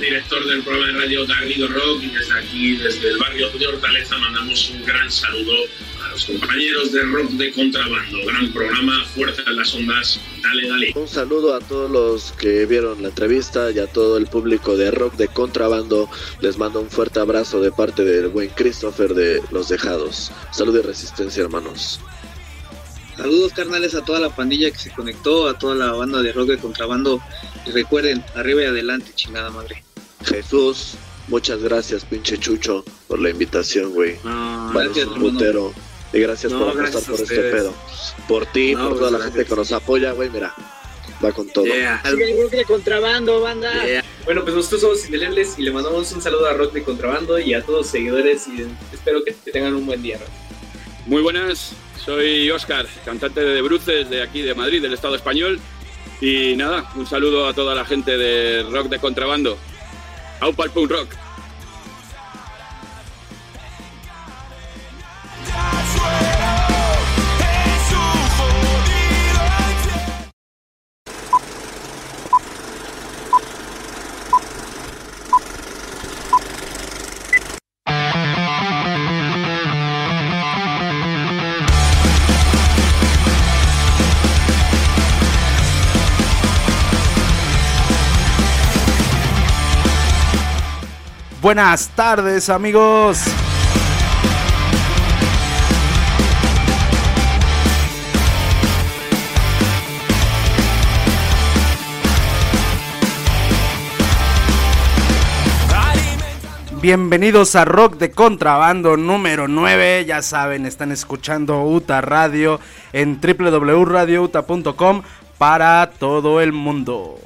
director del programa de radio Garrido Rock y desde aquí, desde el barrio de Hortaleza, mandamos un gran saludo a los compañeros de Rock de Contrabando. Gran programa, fuerza en las ondas, dale, dale. Un saludo a todos los que vieron la entrevista y a todo el público de Rock de Contrabando. Les mando un fuerte abrazo de parte del buen Christopher de Los Dejados. Salud y resistencia, hermanos. Saludos carnales a toda la pandilla que se conectó, a toda la banda de rock de contrabando. Y recuerden, arriba y adelante, chingada madre. Jesús, muchas gracias, pinche Chucho, por la invitación, güey. No, gracias, putero. Y gracias No, por apostar por este pedo. Por ti, No, por toda la pues, gente que nos apoya, güey, mira. Va con todo. Yeah. Sigue el rock de contrabando, banda. Yeah. Bueno, pues nosotros somos Indelebles y le mandamos un saludo a Rock de Contrabando y a todos los seguidores y espero que tengan un buen día. Rock. Muy buenas, soy Óscar, cantante de Bruces de aquí de Madrid, del Estado español. Y nada, un saludo a toda la gente de rock de contrabando. Aupa el rock. Buenas tardes amigos. Bienvenidos a Rock de Contrabando número 9. Ya saben, están escuchando UTA Radio en www.radiouta.com para todo el mundo.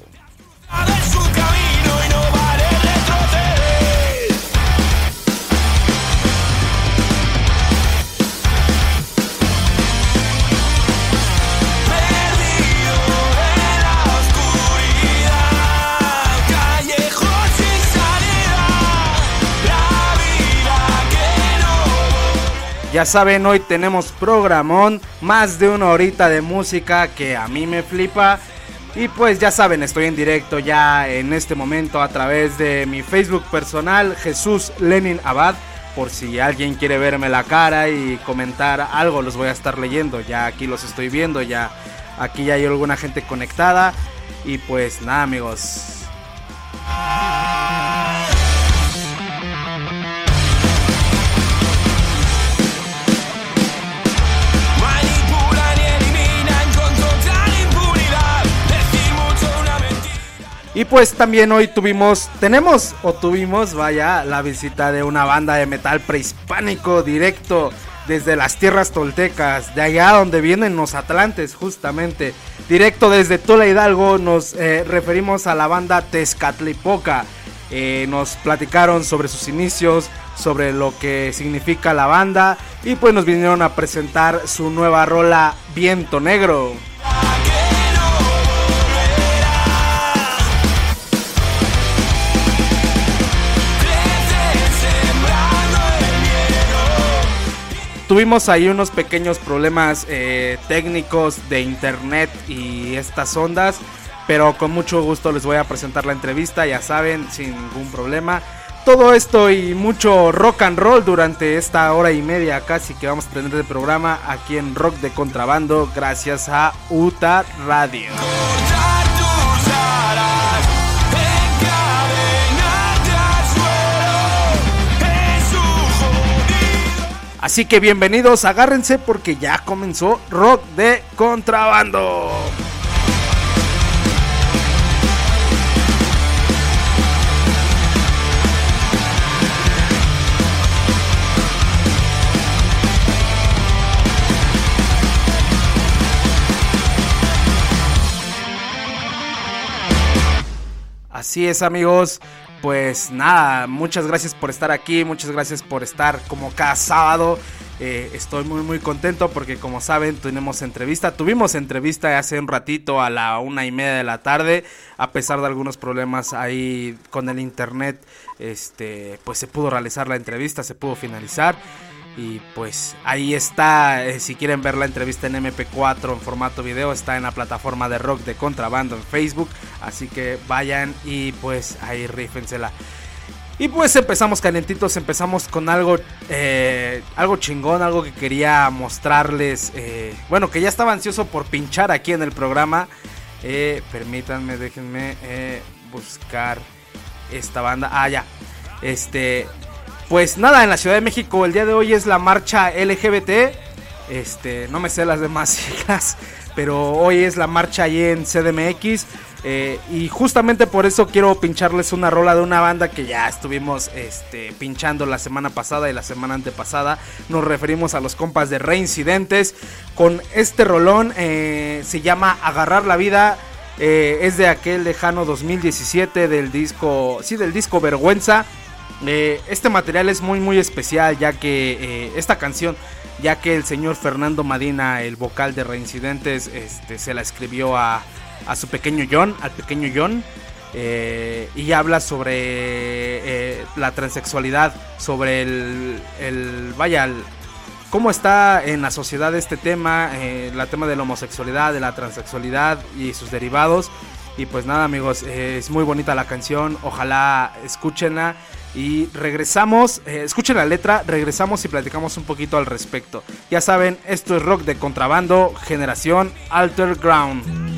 Ya saben, hoy tenemos programón, más de una horita de música que a mí me flipa. Y pues ya saben, estoy en directo ya en este momento a través de mi Facebook personal, Jesús Lenin Abad. Por si alguien quiere verme la cara y comentar algo, los voy a estar leyendo. Ya aquí los estoy viendo, ya aquí ya hay alguna gente conectada. Y pues nada, amigos. Y pues también hoy tuvimos, tenemos o tuvimos, vaya, la visita de una banda de metal prehispánico directo desde las tierras toltecas, de allá donde vienen los atlantes justamente. Directo desde Tula Hidalgo nos eh, referimos a la banda Tezcatlipoca. Eh, nos platicaron sobre sus inicios, sobre lo que significa la banda y pues nos vinieron a presentar su nueva rola Viento Negro. Tuvimos ahí unos pequeños problemas eh, técnicos de internet y estas ondas, pero con mucho gusto les voy a presentar la entrevista, ya saben, sin ningún problema. Todo esto y mucho rock and roll durante esta hora y media casi que vamos a tener de programa aquí en Rock de Contrabando gracias a UTA Radio. Así que bienvenidos, agárrense porque ya comenzó Rock de Contrabando. Así es amigos, pues nada, muchas gracias por estar aquí, muchas gracias por estar como cada sábado. Eh, estoy muy muy contento porque como saben tenemos entrevista, tuvimos entrevista hace un ratito a la una y media de la tarde, a pesar de algunos problemas ahí con el internet, este, pues se pudo realizar la entrevista, se pudo finalizar. Y pues ahí está, eh, si quieren ver la entrevista en MP4 en formato video, está en la plataforma de rock de contrabando en Facebook. Así que vayan y pues ahí rífensela. Y pues empezamos calentitos, empezamos con algo, eh, algo chingón, algo que quería mostrarles. Eh, bueno, que ya estaba ansioso por pinchar aquí en el programa. permítanme, déjenme buscar esta banda. Ah, ya. Este, pues nada, en la Ciudad de México el día de hoy es la marcha LGBT. Este, no me sé las demás siglas, pero hoy es la marcha ahí en CDMX. Eh, y justamente por eso quiero pincharles una rola de una banda que ya estuvimos este, pinchando la semana pasada y la semana antepasada. Nos referimos a los compas de Reincidentes. Con este rolón eh, se llama Agarrar la Vida. Eh, es de aquel lejano 2017 del disco, sí, del disco Vergüenza. Eh, este material es muy muy especial ya que eh, esta canción, ya que el señor Fernando Madina, el vocal de Reincidentes, este, se la escribió a, a su pequeño John, al pequeño John. Eh, y habla sobre la transexualidad, sobre el, el vaya, cómo está en la sociedad este tema, la tema de la homosexualidad, de la transexualidad y sus derivados. Y pues nada amigos, es muy bonita la canción, ojalá escúchenla. Y regresamos, eh, escuchen la letra, regresamos y platicamos un poquito al respecto. Ya saben, esto es rock de contrabando, generación Alter Ground.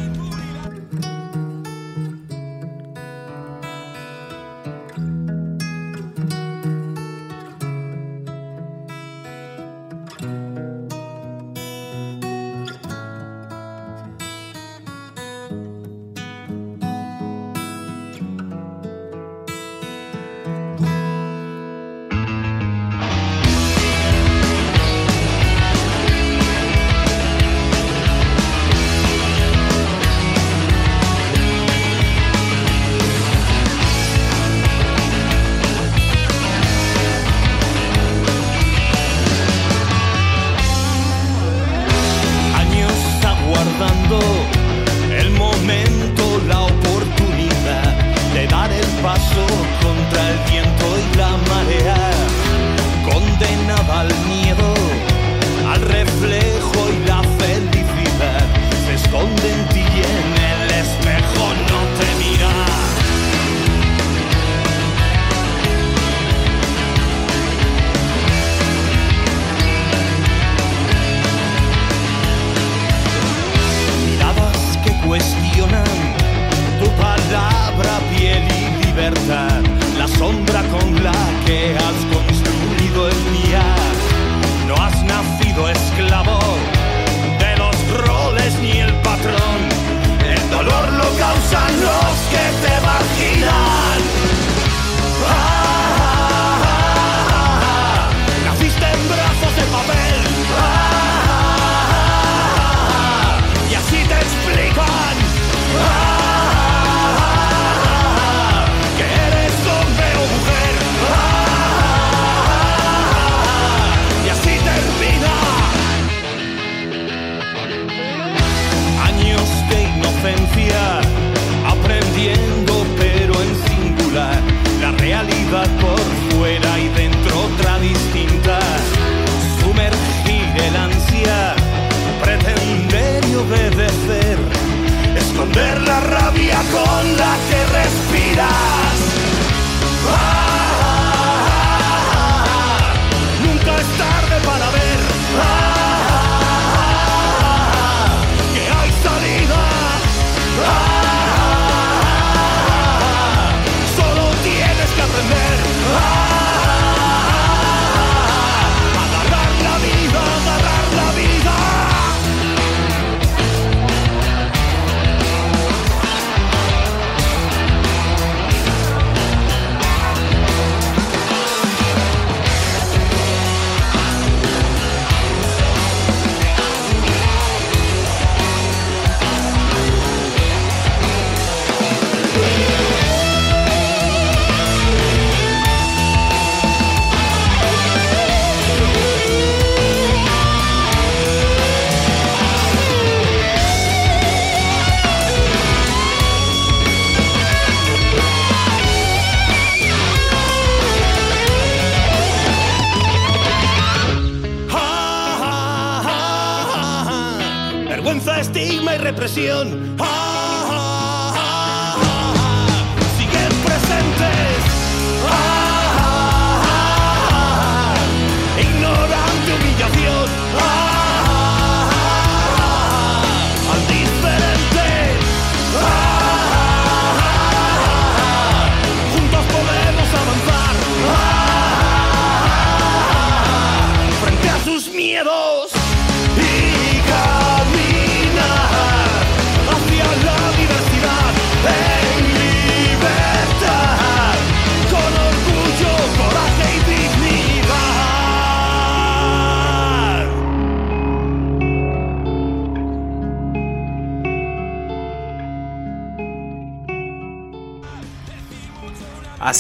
Christian.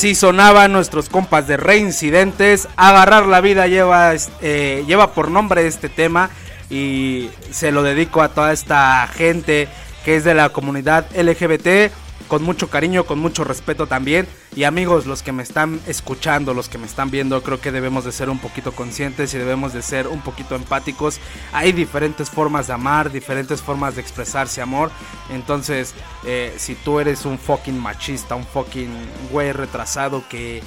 Así sonaban nuestros compas de Reincidentes. Agarrar la vida lleva, eh, lleva por nombre este tema y se lo dedico a toda esta gente que es de la comunidad LGBT. Con mucho cariño, con mucho respeto también. Y amigos, los que me están escuchando, los que me están viendo, creo que debemos de ser un poquito conscientes y debemos de ser un poquito empáticos. Hay diferentes formas de amar, diferentes formas de expresarse amor. Entonces, eh, si tú eres un fucking machista, un fucking güey retrasado que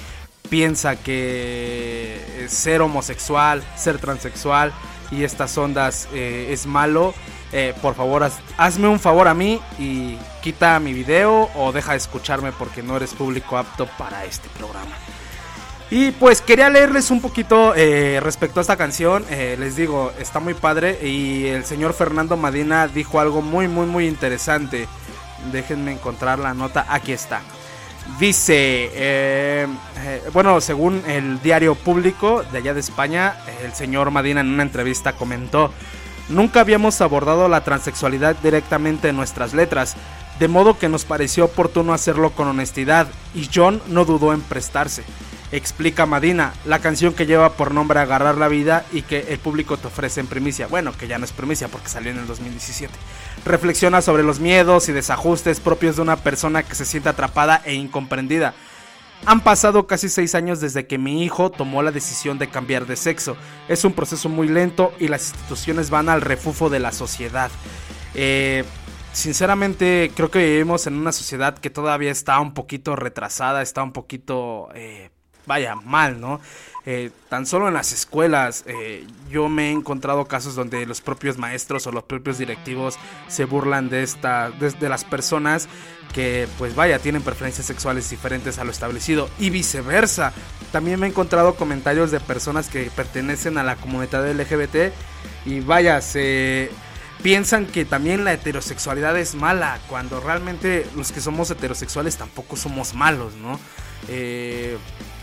piensa que ser homosexual, ser transexual y estas ondas eh, es malo, eh, por favor haz- hazme un favor a mí y quita mi video o deja de escucharme porque no eres público apto para este programa. Y pues quería leerles un poquito eh, respecto a esta canción. Eh, les digo, está muy padre. Y el señor Fernando Madina dijo algo muy, muy, muy interesante. Déjenme encontrar la nota. Aquí está. Dice, bueno, según el diario público de allá de España, el señor Madina en una entrevista comentó, nunca habíamos abordado la transexualidad directamente en nuestras letras, de modo que nos pareció oportuno hacerlo con honestidad, y John no dudó en prestarse. Explica Madina, la canción que lleva por nombre Agarrar la Vida y que el público te ofrece en primicia. Bueno, que ya no es primicia porque salió en el 2017. Reflexiona sobre los miedos y desajustes propios de una persona que se siente atrapada e incomprendida. Han pasado casi seis años desde que mi hijo tomó la decisión de cambiar de sexo. Es un proceso muy lento y las instituciones van al refufo de la sociedad. Eh, sinceramente creo que vivimos en una sociedad que todavía está un poquito retrasada, está un poquito, eh, vaya, mal, ¿no? Eh, tan solo en las escuelas eh, yo me he encontrado casos donde los propios maestros o los propios directivos se burlan de esta de, de las personas que pues vaya tienen preferencias sexuales diferentes a lo establecido y viceversa también me he encontrado comentarios de personas que pertenecen a la comunidad LGBT y vaya se piensan que también la heterosexualidad es mala cuando realmente los que somos heterosexuales tampoco somos malos no eh,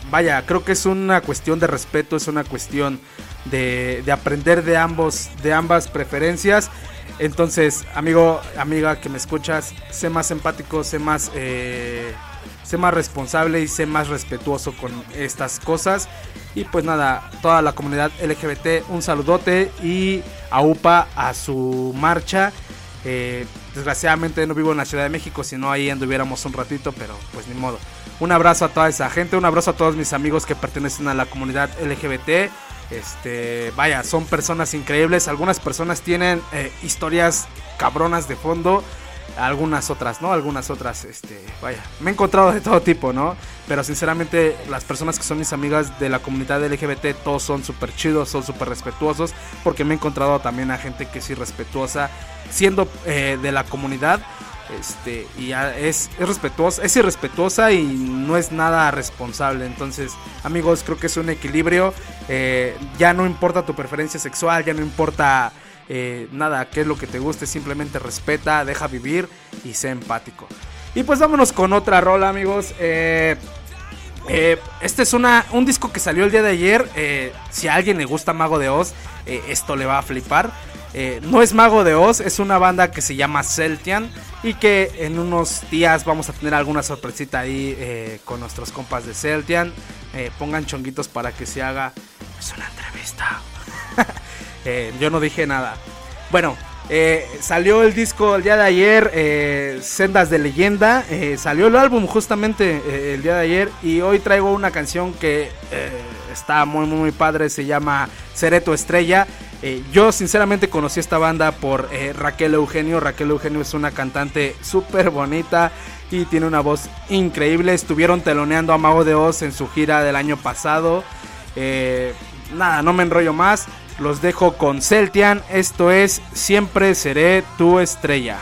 vaya, creo que es una cuestión de respeto, es una cuestión de, de, aprender de ambos, de ambas preferencias. Entonces, amigo, amiga que me escuchas, sé más empático, sé más, eh, sé más responsable y sé más respetuoso con estas cosas. Y pues nada, toda la comunidad LGBT, un saludote y a UPA a su marcha. Eh, desgraciadamente no vivo en la Ciudad de México, si no ahí anduviéramos un ratito, pero pues ni modo. Un abrazo a toda esa gente, un abrazo a todos mis amigos que pertenecen a la comunidad LGBT. Este, vaya, son personas increíbles. Algunas personas tienen eh, historias cabronas de fondo. Algunas otras, ¿no? Algunas otras, este, vaya, me he encontrado de todo tipo, ¿no? Pero sinceramente, las personas que son mis amigas de la comunidad LGBT, todos son súper chidos, son súper respetuosos, porque me he encontrado también a gente que es irrespetuosa, siendo eh, de la comunidad, este, y es, es respetuosa, es irrespetuosa y no es nada responsable. Entonces, amigos, creo que es un equilibrio. Eh, ya no importa tu preferencia sexual, ya no importa eh, nada, qué es lo que te guste, simplemente respeta, deja vivir y sé empático. Y pues vámonos con otra rola, amigos. Eh, eh, este es una, un disco que salió el día de ayer. Si a alguien le gusta Mago de Oz, esto le va a flipar. No es Mago de Oz, es una banda que se llama Celtian y que en unos días vamos a tener alguna sorpresita ahí con nuestros compas de Celtian. Pongan chonguitos para que se haga es una entrevista. Eh, yo no dije nada. Bueno, eh, salió el disco el día de ayer, eh, Sendas de Leyenda. salió el álbum justamente el día de ayer. Y hoy traigo una canción que está muy, muy, muy padre. Se llama Seré tu estrella. yo sinceramente conocí esta banda por Raquel Eugenio. Raquel Eugenio es una cantante súper bonita y tiene una voz increíble. Estuvieron teloneando a Mago de Oz en su gira del año pasado. Nada, no me enrollo más. Los dejo con Celtian, esto es Siempre seré tu estrella.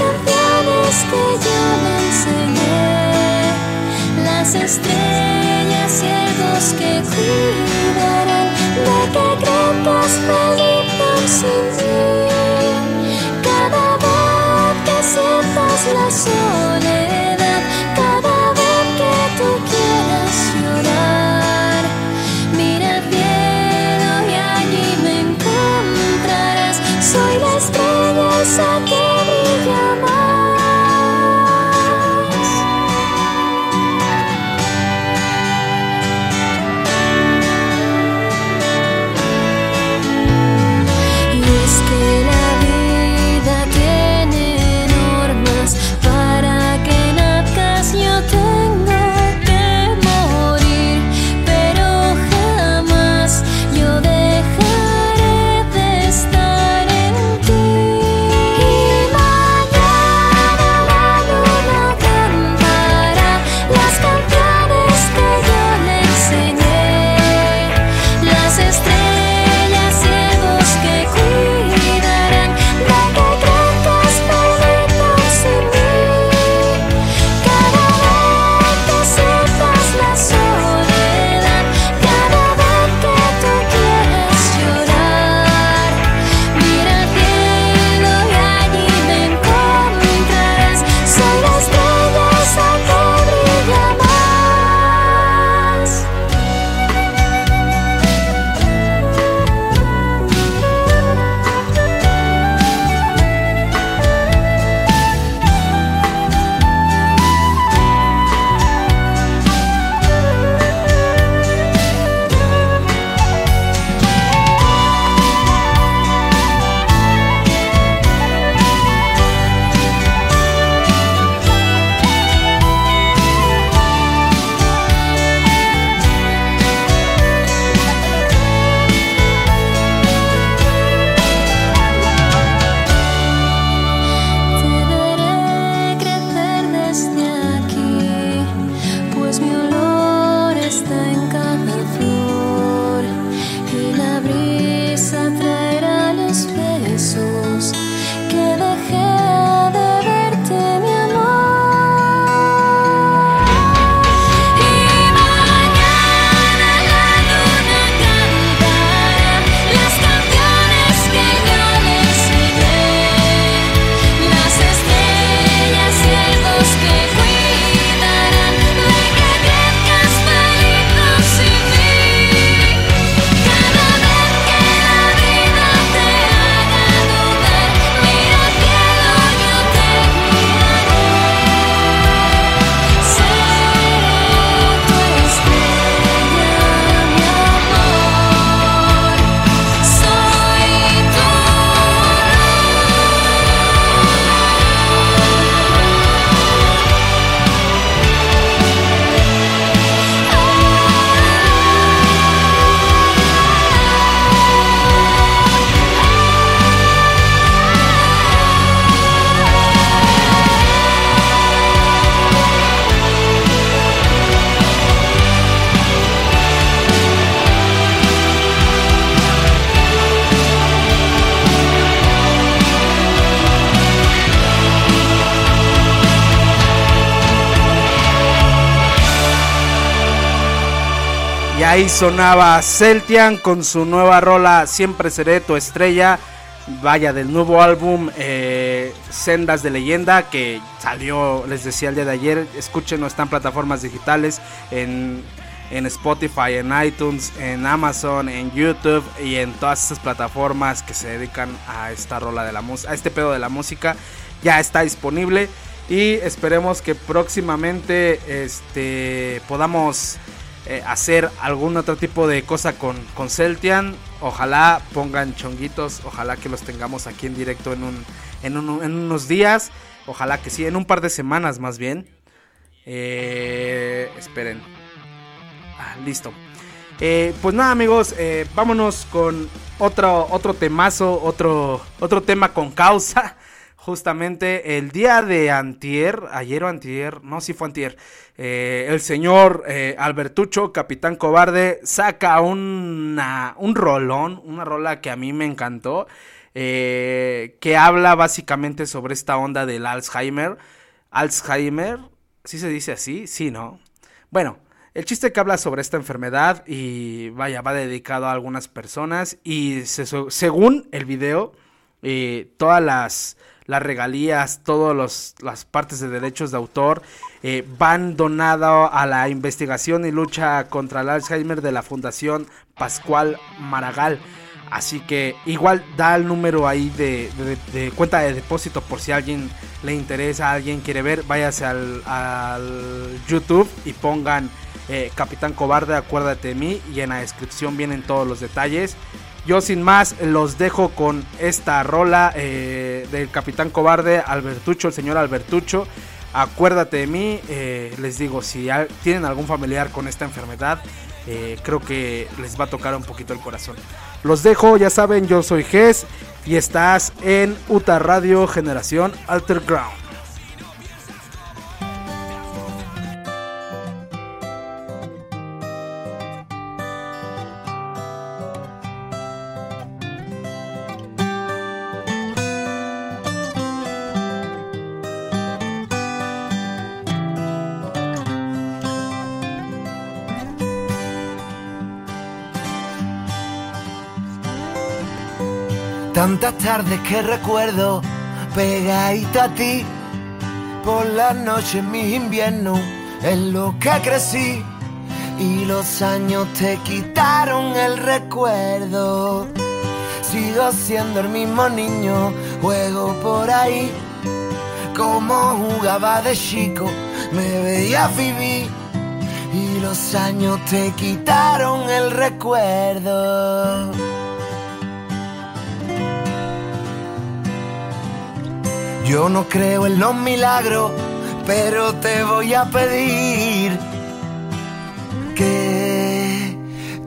canciones que yo me enseñé, las estrellas. Sonaba Celtian con su nueva rola Siempre seré tu estrella. Vaya, del nuevo álbum eh, Sendas de Leyenda que salió, les decía el día de ayer. Escúchenlo, está en plataformas digitales, en, en Spotify, en iTunes, en Amazon, en YouTube y en todas esas plataformas que se dedican a esta rola de la música, a este pedo de la música. Ya está disponible y esperemos que próximamente este podamos eh, hacer algún otro tipo de cosa con, con Celtian. Ojalá pongan chonguitos, ojalá que los tengamos aquí en directo en, un, en, un- en unos días. Ojalá que sí, en un par de semanas más bien. Eh, esperen. Ah, listo. Eh, pues nada amigos, eh, vámonos con otro, otro temazo, otro, otro tema con causa. Justamente el día de antier, ayer o antier, no, sí fue antier, eh, el señor eh, Albertucho, Capitán Cobarde, saca una, un rolón, una rola que a mí me encantó, eh, que habla básicamente sobre esta onda del Alzheimer. Alzheimer, ¿sí se dice así? Sí, ¿no? Bueno, el chiste que habla sobre esta enfermedad y vaya, va dedicado a algunas personas y se- según el video, todas las, las regalías, todas las partes de derechos de autor eh, van donado a la investigación y lucha contra el Alzheimer de la Fundación Pascual Maragall. Así que igual da el número ahí de, de- de cuenta de depósito por si a alguien le interesa, alguien quiere ver, váyase al, al YouTube y pongan eh, Capitán Cobarde, acuérdate de mí y en la descripción vienen todos los detalles. Yo sin más los dejo con esta rola eh, del Capitán Cobarde, Albertucho, el señor Albertucho. Acuérdate de mí, eh, les digo, si tienen algún familiar con esta enfermedad, eh, creo que les va a tocar un poquito el corazón. Los dejo, ya saben, yo soy Ges y estás en Uta Radio Generación Alterground. Tantas tardes que recuerdo pegadita a ti. Por las noches mis inviernos en lo que crecí. Y los años te quitaron el recuerdo. Sigo siendo el mismo niño, juego por ahí. Como jugaba de chico, me veía vivir. Y los años te quitaron el recuerdo. Yo no creo en los milagros, pero te voy a pedir que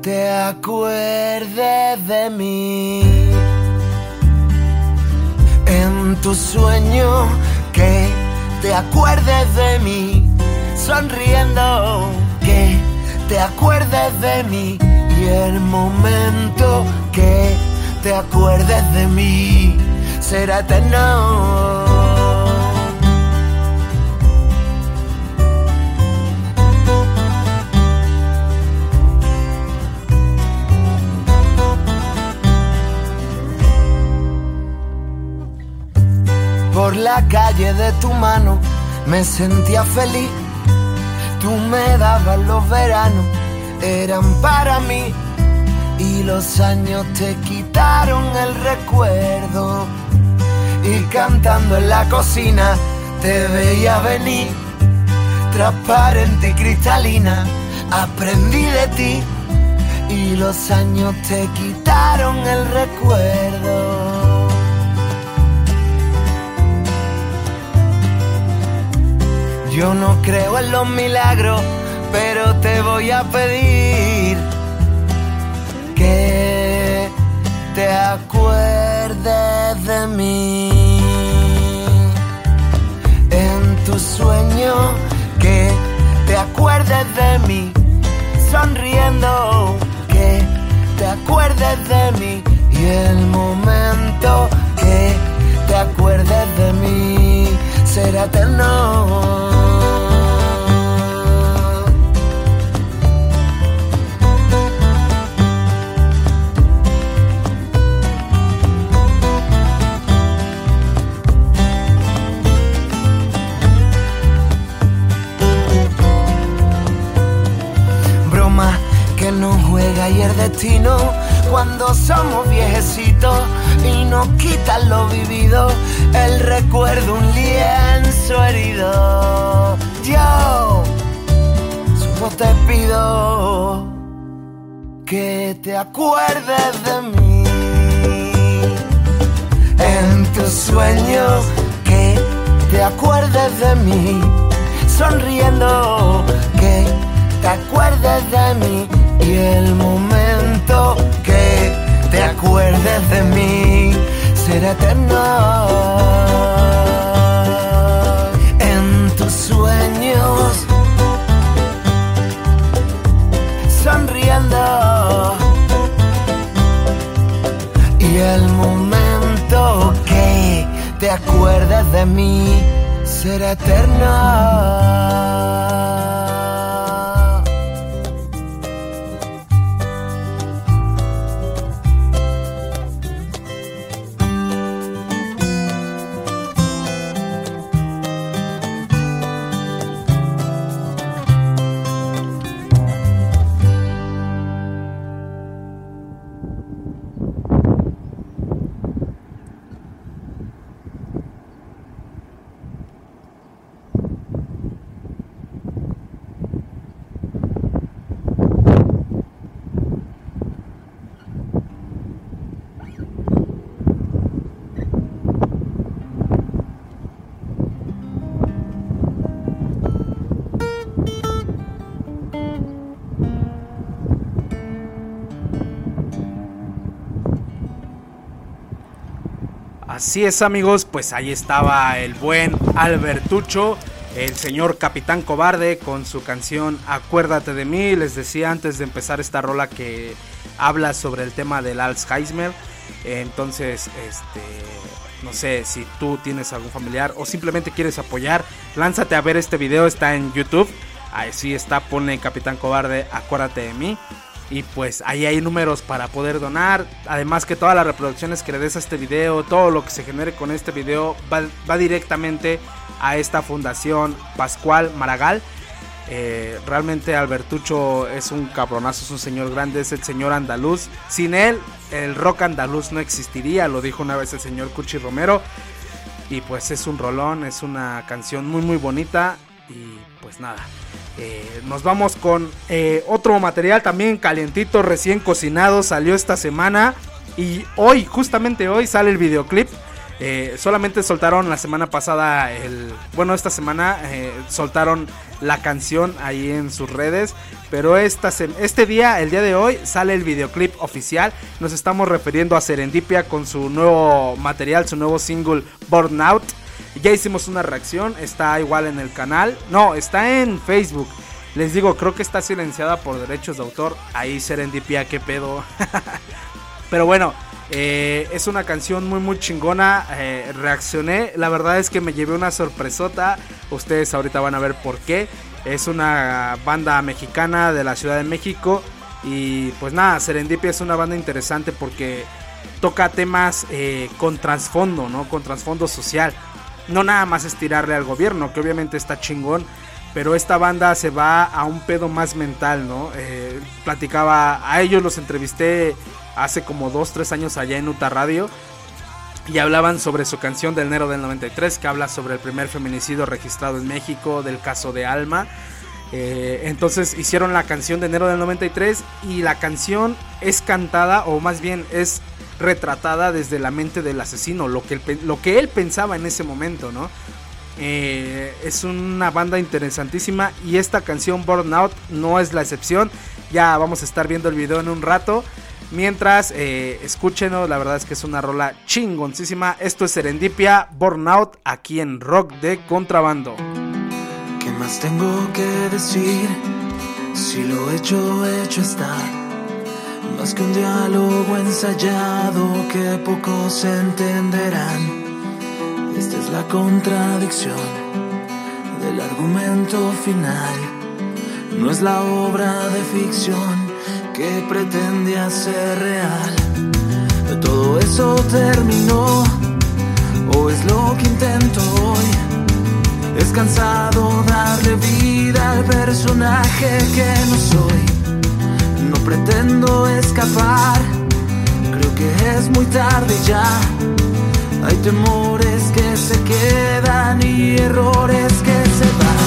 te acuerdes de mí. En tu sueño, que te acuerdes de mí. Sonriendo, que te acuerdes de mí. Y el momento que te acuerdes de mí será eterno. Por la calle de tu mano me sentía feliz. Tú me dabas los veranos, eran para mí. Y los años te quitaron el recuerdo. Y cantando en la cocina te veía venir. Transparente y cristalina, aprendí de ti. Y los años te quitaron el recuerdo. Yo no creo en los milagros, pero te voy a pedir que te acuerdes de mí. En tu sueño, que te acuerdes de mí. Sonriendo, que te acuerdes de mí. Y el momento que te acuerdes de mí ser eterno. Broma que no juega y el destino cuando somos viejecitos y nos quitan lo vivido, el recuerdo un lienzo herido. Yo solo te pido que te acuerdes de mí. En tus sueños, que te acuerdes de mí. Sonriendo, que te acuerdes de mí. Y el momento que te acuerdes de mí será eterno. En tus sueños, sonriendo y el momento que te acuerdes de mí será eterno. Así es amigos, pues ahí estaba el buen Albertucho, el señor Capitán Cobarde con su canción Acuérdate de mí. Les decía antes de empezar esta rola que habla sobre el tema del Alzheimer. Entonces, este, no sé si tú tienes algún familiar o simplemente quieres apoyar, lánzate a ver este video, está en YouTube. Ahí sí está, pone Capitán Cobarde, acuérdate de mí. Y pues ahí hay números para poder donar. Además que todas las reproducciones que le des a este video, todo lo que se genere con este video va, directamente a esta fundación Pascual Maragall. Eh, realmente Albertucho es un cabronazo, es un señor grande, es el señor andaluz. Sin él, el rock andaluz no existiría, lo dijo una vez el señor Cuchi Romero. Y pues es un rolón, es una canción muy muy bonita. Pues nada, eh, nos vamos con eh, otro material también calientito, recién cocinado, salió esta semana. Y hoy, justamente hoy, sale el videoclip. Eh, solamente soltaron la semana pasada el. Bueno, esta semana soltaron la canción ahí en sus redes. Pero esta este día, el día de hoy, sale el videoclip oficial. Nos estamos refiriendo a Serendipia con su nuevo material, su nuevo single Burnout. Ya hicimos una reacción, está igual en el canal. No, está en Facebook. Les digo, creo que está silenciada por derechos de autor. Ahí Serendipia, qué pedo. Pero bueno, eh, es una canción muy muy chingona. eh, reaccioné. La verdad es que me llevé una sorpresota. Ustedes ahorita van a ver por qué. Es una banda mexicana de la Ciudad de México. Y pues nada, Serendipia es una banda interesante porque toca temas eh, con trasfondo, ¿no? Con trasfondo social. No nada más es tirarle al gobierno, que obviamente está chingón. Pero esta banda se va a un pedo más mental, ¿no? Eh, platicaba, a ellos los entrevisté hace como 2-3 años allá en Uta Radio. Y hablaban sobre su canción del enero del 93, que habla sobre el primer feminicidio registrado en México, del caso de Alma. Eh, entonces hicieron la canción de enero del 93 y la canción es cantada, o más bien es retratada desde la mente del asesino, lo que él, lo que él pensaba en ese momento, ¿no? Eh, es una banda interesantísima y esta canción Burnout no es la excepción. Ya vamos a estar viendo el video en un rato. Mientras, eh, escúchenos, la verdad es que es una rola chingoncísima. Esto es Serendipia Burnout aquí en Rock de Contrabando. ¿Qué más tengo que decir? Si lo hecho, hecho está. Más que un diálogo ensayado que pocos entenderán. Esta es la contradicción del argumento final. No es la obra de ficción que pretende hacer real. Todo eso terminó, o es lo que intento hoy. Es cansado darle vida al personaje que no soy. Pretendo escapar. Creo que es muy tarde ya. Hay temores que se quedan y errores que se van.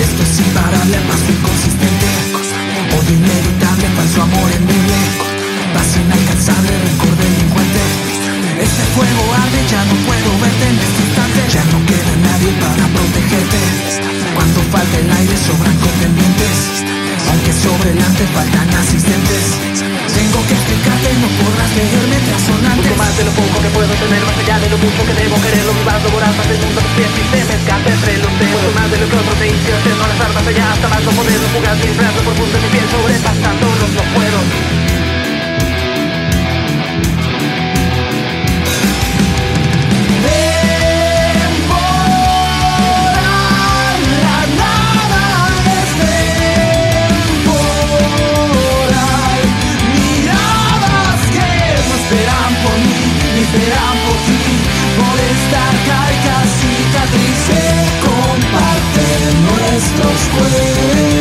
Esto es imparable, paso inconsistente Odio inevitable, falso amor endeble Paz inalcanzable, rencor delincuente Este fuego arde, ya no puedo verte en este instante. Ya no queda nadie para protegerte. Cuando falta el aire sobran contendientes Aunque sobre el ante faltan asistentes Tengo que explicarte, no podrás leerme tras sonantes Poco más de lo poco que puedo tener, más allá de lo mucho que debo querer. Lo vivas, lo voraz, más del mundo pies y se me escape entre los dedos más de lo que otro te hice, no las armas allá hasta más no poder, no jugar sin freno por punto de mi piel sobrepasándolos, no puedo Por ti Por esta carga cicatriz Se comparten nuestros cuerpos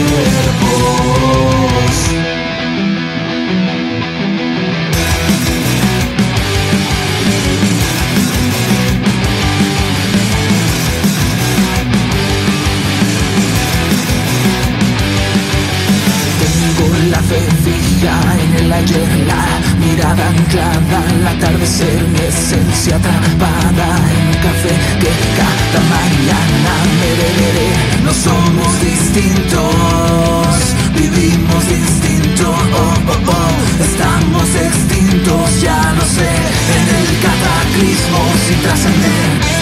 fija en el ayer, la mirada anclada al atardecer, mi esencia atrapada en un café que cada mañana me beberé. No somos distintos, vivimos distinto, oh, oh, oh. estamos extintos, ya no sé, en el cataclismo sin trascender.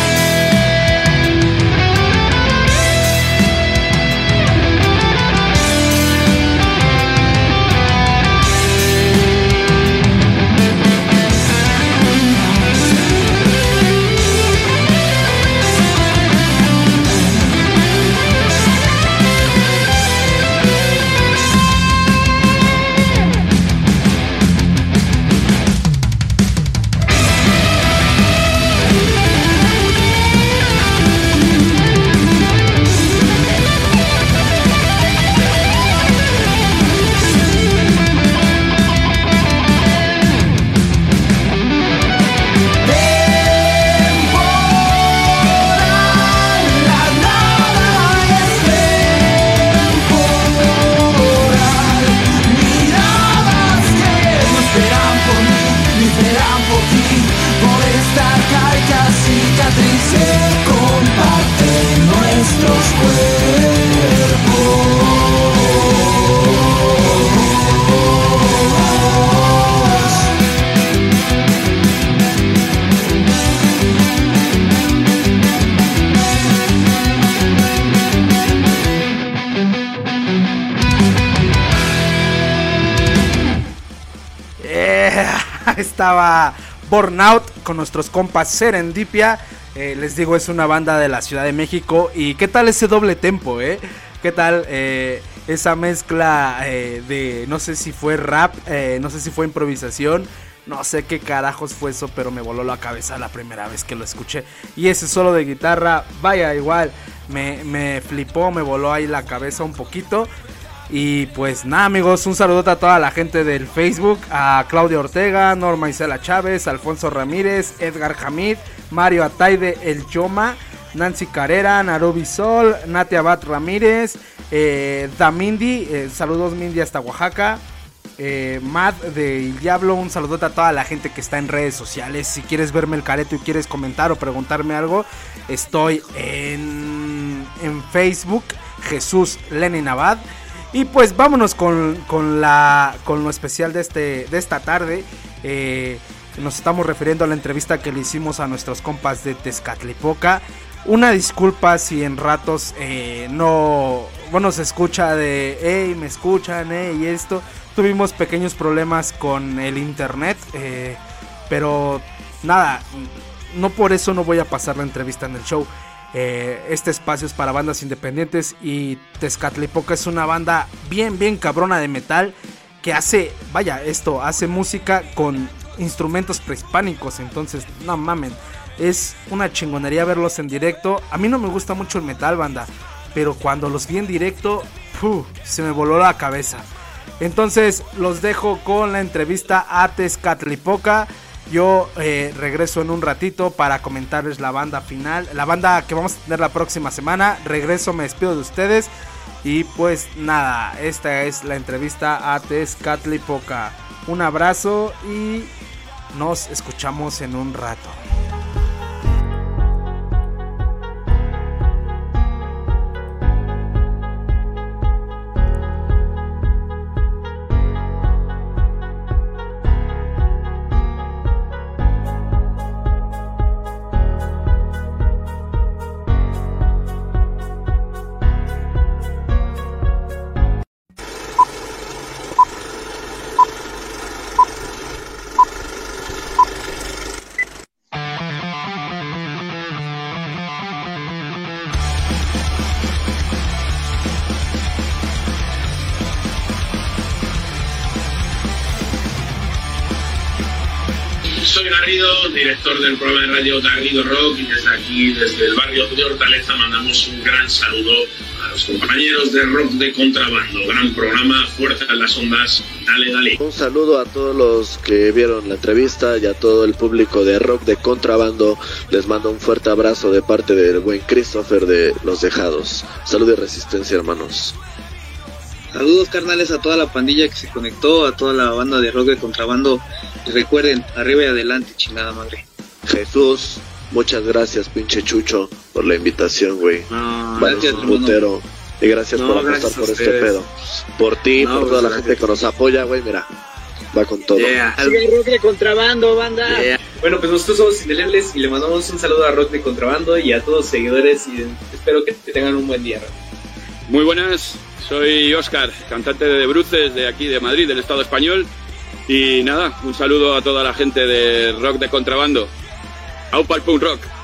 Estaba Burnout con nuestros compas Serendipia. Eh, les digo, es una banda de la Ciudad de México. ¿Y qué tal ese doble tempo, eh? ¿Qué tal eh, esa mezcla eh, de, no sé si fue rap, no sé si fue improvisación, no sé qué carajos fue eso, pero me voló la cabeza la primera vez que lo escuché. Y ese solo de guitarra, vaya, igual, me, me flipó, me voló ahí la cabeza un poquito. Y pues nada amigos, un saludote a toda la gente del Facebook, a Claudia Ortega, Norma Isela Chávez, Alfonso Ramírez, Edgar Hamid, Mario Ataide El Yoma, Nancy Carrera, Narobi Sol, Nati Abad Ramírez, eh, Damindi, eh, saludos Mindy hasta Oaxaca, eh, Matt de El Diablo, un saludote a toda la gente que está en redes sociales. Si quieres verme el careto y quieres comentar o preguntarme algo, estoy en, en Facebook, Jesús Lenin Abad. Y pues vámonos con, con la, con lo especial de, este, de esta tarde. Eh, nos estamos refiriendo a la entrevista que le hicimos a nuestros compas de Tezcatlipoca. Una disculpa si en ratos eh, no, bueno, se escucha de, hey, me escuchan, hey, y esto. Tuvimos pequeños problemas con el internet, eh, pero nada, no por eso no voy a pasar la entrevista en el show. Eh, este espacio es para bandas independientes y Tezcatlipoca es una banda bien, bien cabrona de metal. que hace, vaya, esto, hace música con instrumentos prehispánicos, entonces, no mamen, es una chingonería verlos en directo. A mí no me gusta mucho el metal, banda, pero cuando los vi en directo, se me voló la cabeza. Entonces los dejo con la entrevista a Tezcatlipoca. Yo eh, regreso en un ratito para comentarles la banda final, la banda que vamos a tener la próxima semana. Regreso, me despido de ustedes. Y pues nada, esta es la entrevista a Tezcatlipoca. Un abrazo y nos escuchamos en un rato. Programa de radio Garrido Rock y desde aquí, desde el barrio de Hortaleza, mandamos un gran saludo a los compañeros de Rock de Contrabando. Gran programa, fuerza en las ondas, dale, dale. Un saludo a todos los que vieron la entrevista y a todo el público de Rock de Contrabando. Les mando un fuerte abrazo de parte del buen Christopher de Los Dejados. Salud y resistencia, hermanos. Saludos carnales a toda la pandilla que se conectó, a toda la banda de rock de contrabando. Y recuerden, arriba y adelante, chingada madre. Jesús, muchas gracias, pinche Chucho, por la invitación, güey. No, Vale, gracias, un putero. Y gracias No, por gracias apostar por este pedo. Por ti, No, por toda la pues, gente que nos apoya, güey, mira. Va con todo. Sigue el rock de contrabando, banda. Yeah. Bueno, pues nosotros somos Indelebles y le mandamos un saludo a Rock de Contrabando y a todos los seguidores y espero que tengan un buen día. Muy buenas, soy Óscar, cantante de Bruces de aquí de Madrid, del Estado español. Y nada, un saludo a toda la gente de rock de contrabando. Aupa el punk rock.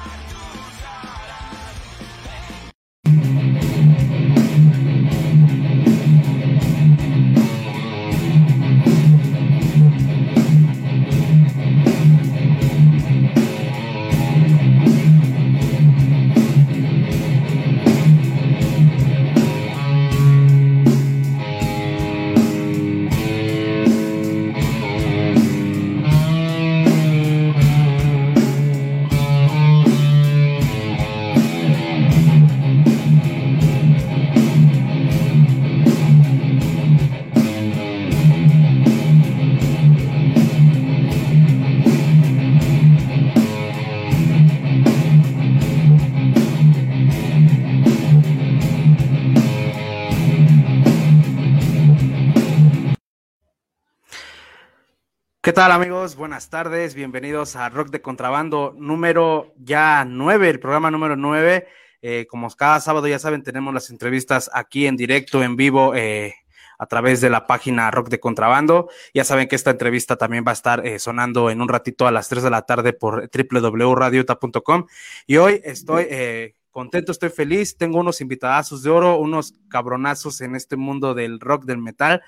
Tal amigos? Buenas tardes, bienvenidos a Rock de Contrabando número ya 9, el programa número 9. Eh, como cada sábado ya saben, tenemos las entrevistas aquí en directo, en vivo, eh, a través de la página Rock de Contrabando. Ya saben que esta entrevista también va a estar eh, sonando en un ratito a las 3 de la tarde por www.radiota.com. Y hoy estoy eh, contento, estoy feliz, tengo unos invitadazos de oro, unos cabronazos en este mundo del rock, del metal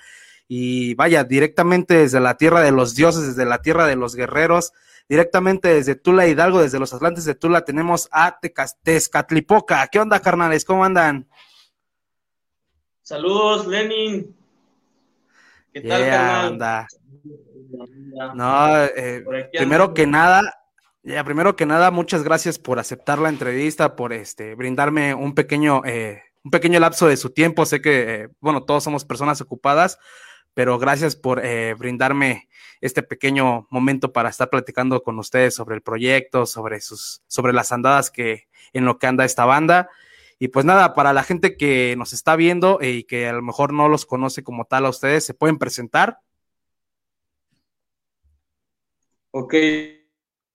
y vaya, directamente desde la tierra de los dioses, desde la tierra de los guerreros, directamente desde Tula Hidalgo, desde los Atlantes de Tula, tenemos a Tezcatlipoca. ¿Qué onda, carnales? ¿Cómo andan? Saludos, Lenin. ¿Qué tal, Yeah, carnal? anda. No, eh, primero que nada, ya, primero que nada, muchas gracias por aceptar la entrevista, por este, brindarme un pequeño, eh, un pequeño lapso de su tiempo. Sé que, eh, bueno, todos somos personas ocupadas, pero gracias por eh, brindarme este pequeño momento para estar platicando con ustedes sobre el proyecto, sobre sus, sobre las andadas que en lo que anda esta banda. Y pues nada, para la gente que nos está viendo eh, y que a lo mejor no los conoce como tal a ustedes, se pueden presentar. Ok,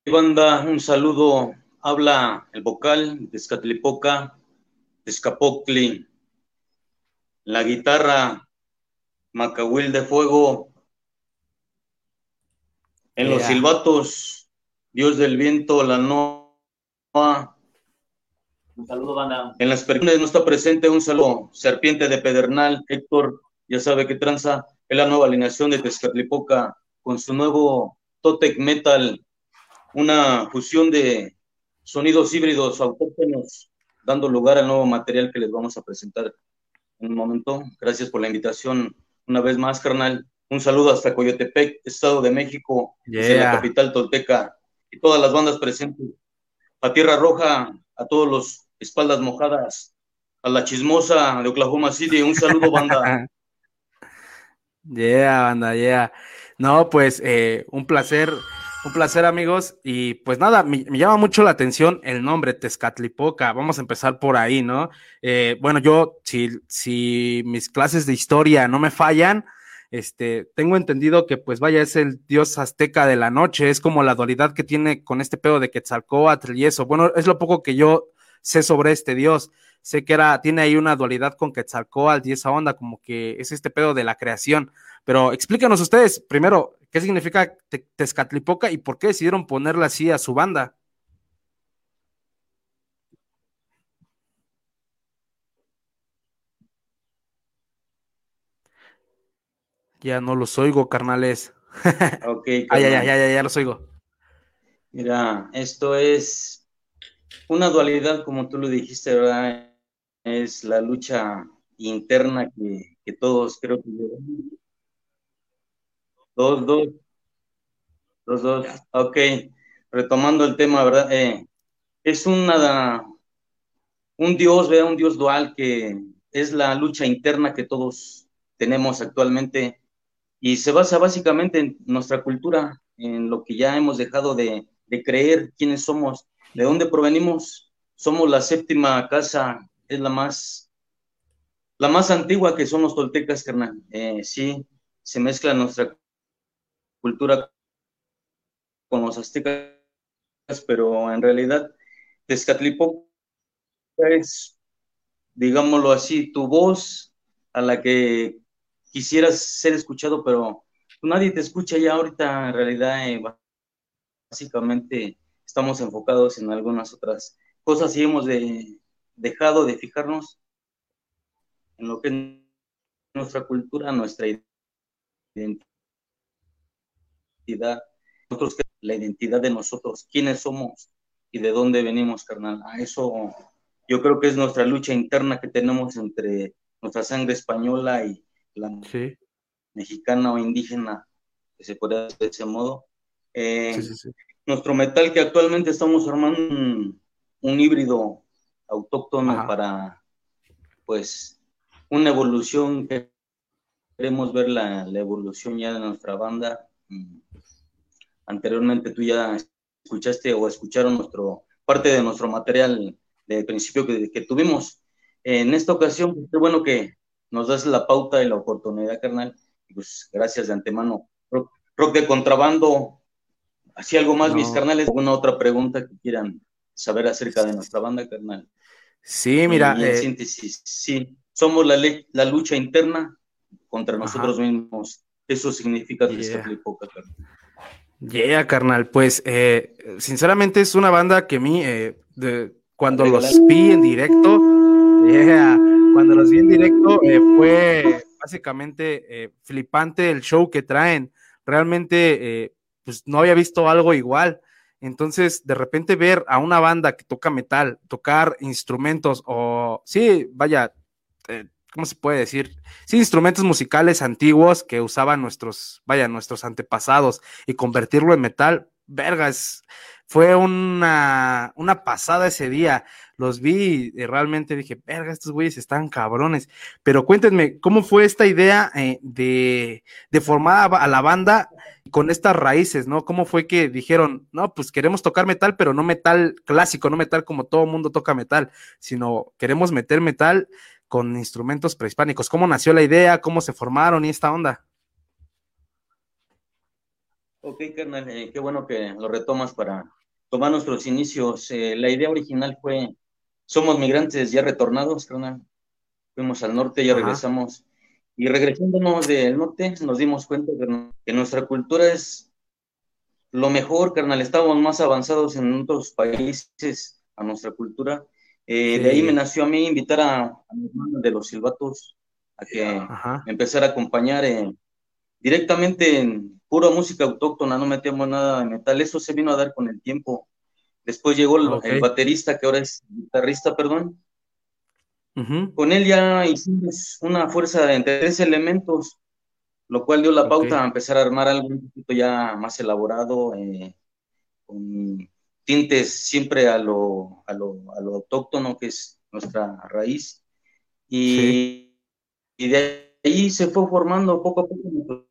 banda, un saludo. Habla el vocal de Escatlipoca, Escapocli. La guitarra, Macahuil de Fuego. En los silbatos, Dios del viento, la noa. Un saludo, banda. En las percusiones no está presente un saludo. Serpiente de Pedernal, Héctor, ya sabe que tranza. es la nueva alineación de Tezcatlipoca con su nuevo Totec Metal, una fusión de sonidos híbridos autóctonos, dando lugar al nuevo material que les vamos a presentar en un momento. Gracias por la invitación una vez más, carnal. Un saludo hasta Coyotepec, Estado de México, desde la capital tolteca y todas las bandas presentes. A Tierra Roja, a todos los espaldas mojadas, a la chismosa de Oklahoma City, un saludo, banda. yeah, banda, yeah. No, pues eh, un placer, un placer, amigos. Y pues nada, me, llama mucho la atención el nombre Tezcatlipoca. Vamos a empezar por ahí, ¿no? Eh, bueno, yo, si, mis clases de historia no me fallan, este, tengo entendido que, pues vaya, es el dios azteca de la noche, es como la dualidad que tiene con este pedo de Quetzalcóatl y eso. Bueno, es lo poco que yo sé sobre este dios. Sé que era, tiene ahí una dualidad con Quetzalcóatl y esa onda, como que es este pedo de la creación. Pero explícanos ustedes, primero, ¿qué significa te Tezcatlipoca y por qué decidieron ponerle así a su banda? Ya no los oigo, carnales. Ok, ah, ya, ya, ya, ya, ya los oigo. Mira, esto es una dualidad, como tú lo dijiste, ¿verdad? Es la lucha interna que, que todos creo que Dos, dos. Dos, dos. Ok. Retomando el tema, ¿verdad? Eh, es una, un Dios, ¿verdad? Un Dios dual que es la lucha interna que todos tenemos actualmente y se basa básicamente en nuestra cultura, en lo que ya hemos dejado de, de creer quiénes somos, de dónde provenimos. Somos la séptima casa, es la más, la más antigua que son los toltecas, carnal. Eh, sí, se mezcla nuestra cultura con los aztecas, pero en realidad Tezcatlipoca es, digámoslo así, tu voz a la que quisieras ser escuchado, pero nadie te escucha ya ahorita, en realidad, eh, básicamente estamos enfocados en algunas otras cosas y hemos de, dejado de fijarnos en lo que es nuestra cultura, nuestra identidad, nosotros, la identidad de nosotros, quiénes somos y de dónde venimos, carnal. A eso yo creo que es nuestra lucha interna que tenemos entre nuestra sangre española y, la sí. mexicana o indígena, que se puede hacer de ese modo. Eh, Sí, sí, sí. Nuestro metal que actualmente estamos armando un, un híbrido autóctono Ajá. para, pues, una evolución que queremos ver la, la evolución ya de nuestra banda. Anteriormente tú ya escuchaste o escucharon nuestro, parte de nuestro material de principio que, que tuvimos. En esta ocasión, qué bueno que nos das la pauta y la oportunidad, carnal. Pues gracias de antemano. Rock, rock de contrabando, así algo más, No. mis carnales. ¿Alguna otra pregunta que quieran saber acerca de nuestra banda, carnal? Sí, mira, Y en eh, síntesis, sí, somos la lucha interna contra nosotros mismos. Eso significa Yeah. Tezcatlipoca, carnal. Yeah, carnal, pues eh, sinceramente es una banda que a mí, eh, de- cuando los vi en directo, yeah, cuando los vi en directo eh, fue básicamente eh, flipante el show que traen. Realmente, pues no había visto algo igual. Entonces, de repente ver a una banda que toca metal, tocar instrumentos o, sí, vaya, eh, ¿cómo se puede decir? Sí, instrumentos musicales antiguos que usaban nuestros, vaya, nuestros antepasados y convertirlo en metal, vergas, fue una, una pasada ese día. Los vi y realmente dije, verga, estos güeyes están cabrones. Pero cuéntenme, ¿cómo fue esta idea eh, de, de formar a, la banda con estas raíces, ¿no? ¿Cómo fue que dijeron, no, pues queremos tocar metal, pero no metal clásico, no metal como todo mundo toca metal, sino queremos meter metal con instrumentos prehispánicos? ¿Cómo nació la idea? ¿Cómo se formaron y esta onda? Ok, carnal, eh, qué bueno que lo retomas para tomar nuestros inicios. Eh, la idea original fue, somos migrantes ya retornados, carnal. Fuimos al norte, ya Ajá. regresamos. Y regresándonos del norte, nos dimos cuenta carnal, que nuestra cultura es lo mejor, carnal. Estábamos más avanzados en otros países a nuestra cultura. Eh, De ahí me nació a mí invitar a, a mi hermano de los silbatos a que Ajá. me empezara a acompañar en, directamente en pura música autóctona, no metíamos nada de metal, eso se vino a dar con el tiempo. Después llegó el, baterista, que ahora es guitarrista, perdón. Con él ya hicimos una fuerza entre tres elementos, lo cual dio la pauta Ok. a empezar a armar algo un poquito ya más elaborado, eh, con tintes siempre a lo, a lo, a lo autóctono, que es nuestra raíz. Y, y de ahí se fue formando poco a poco, nuestros-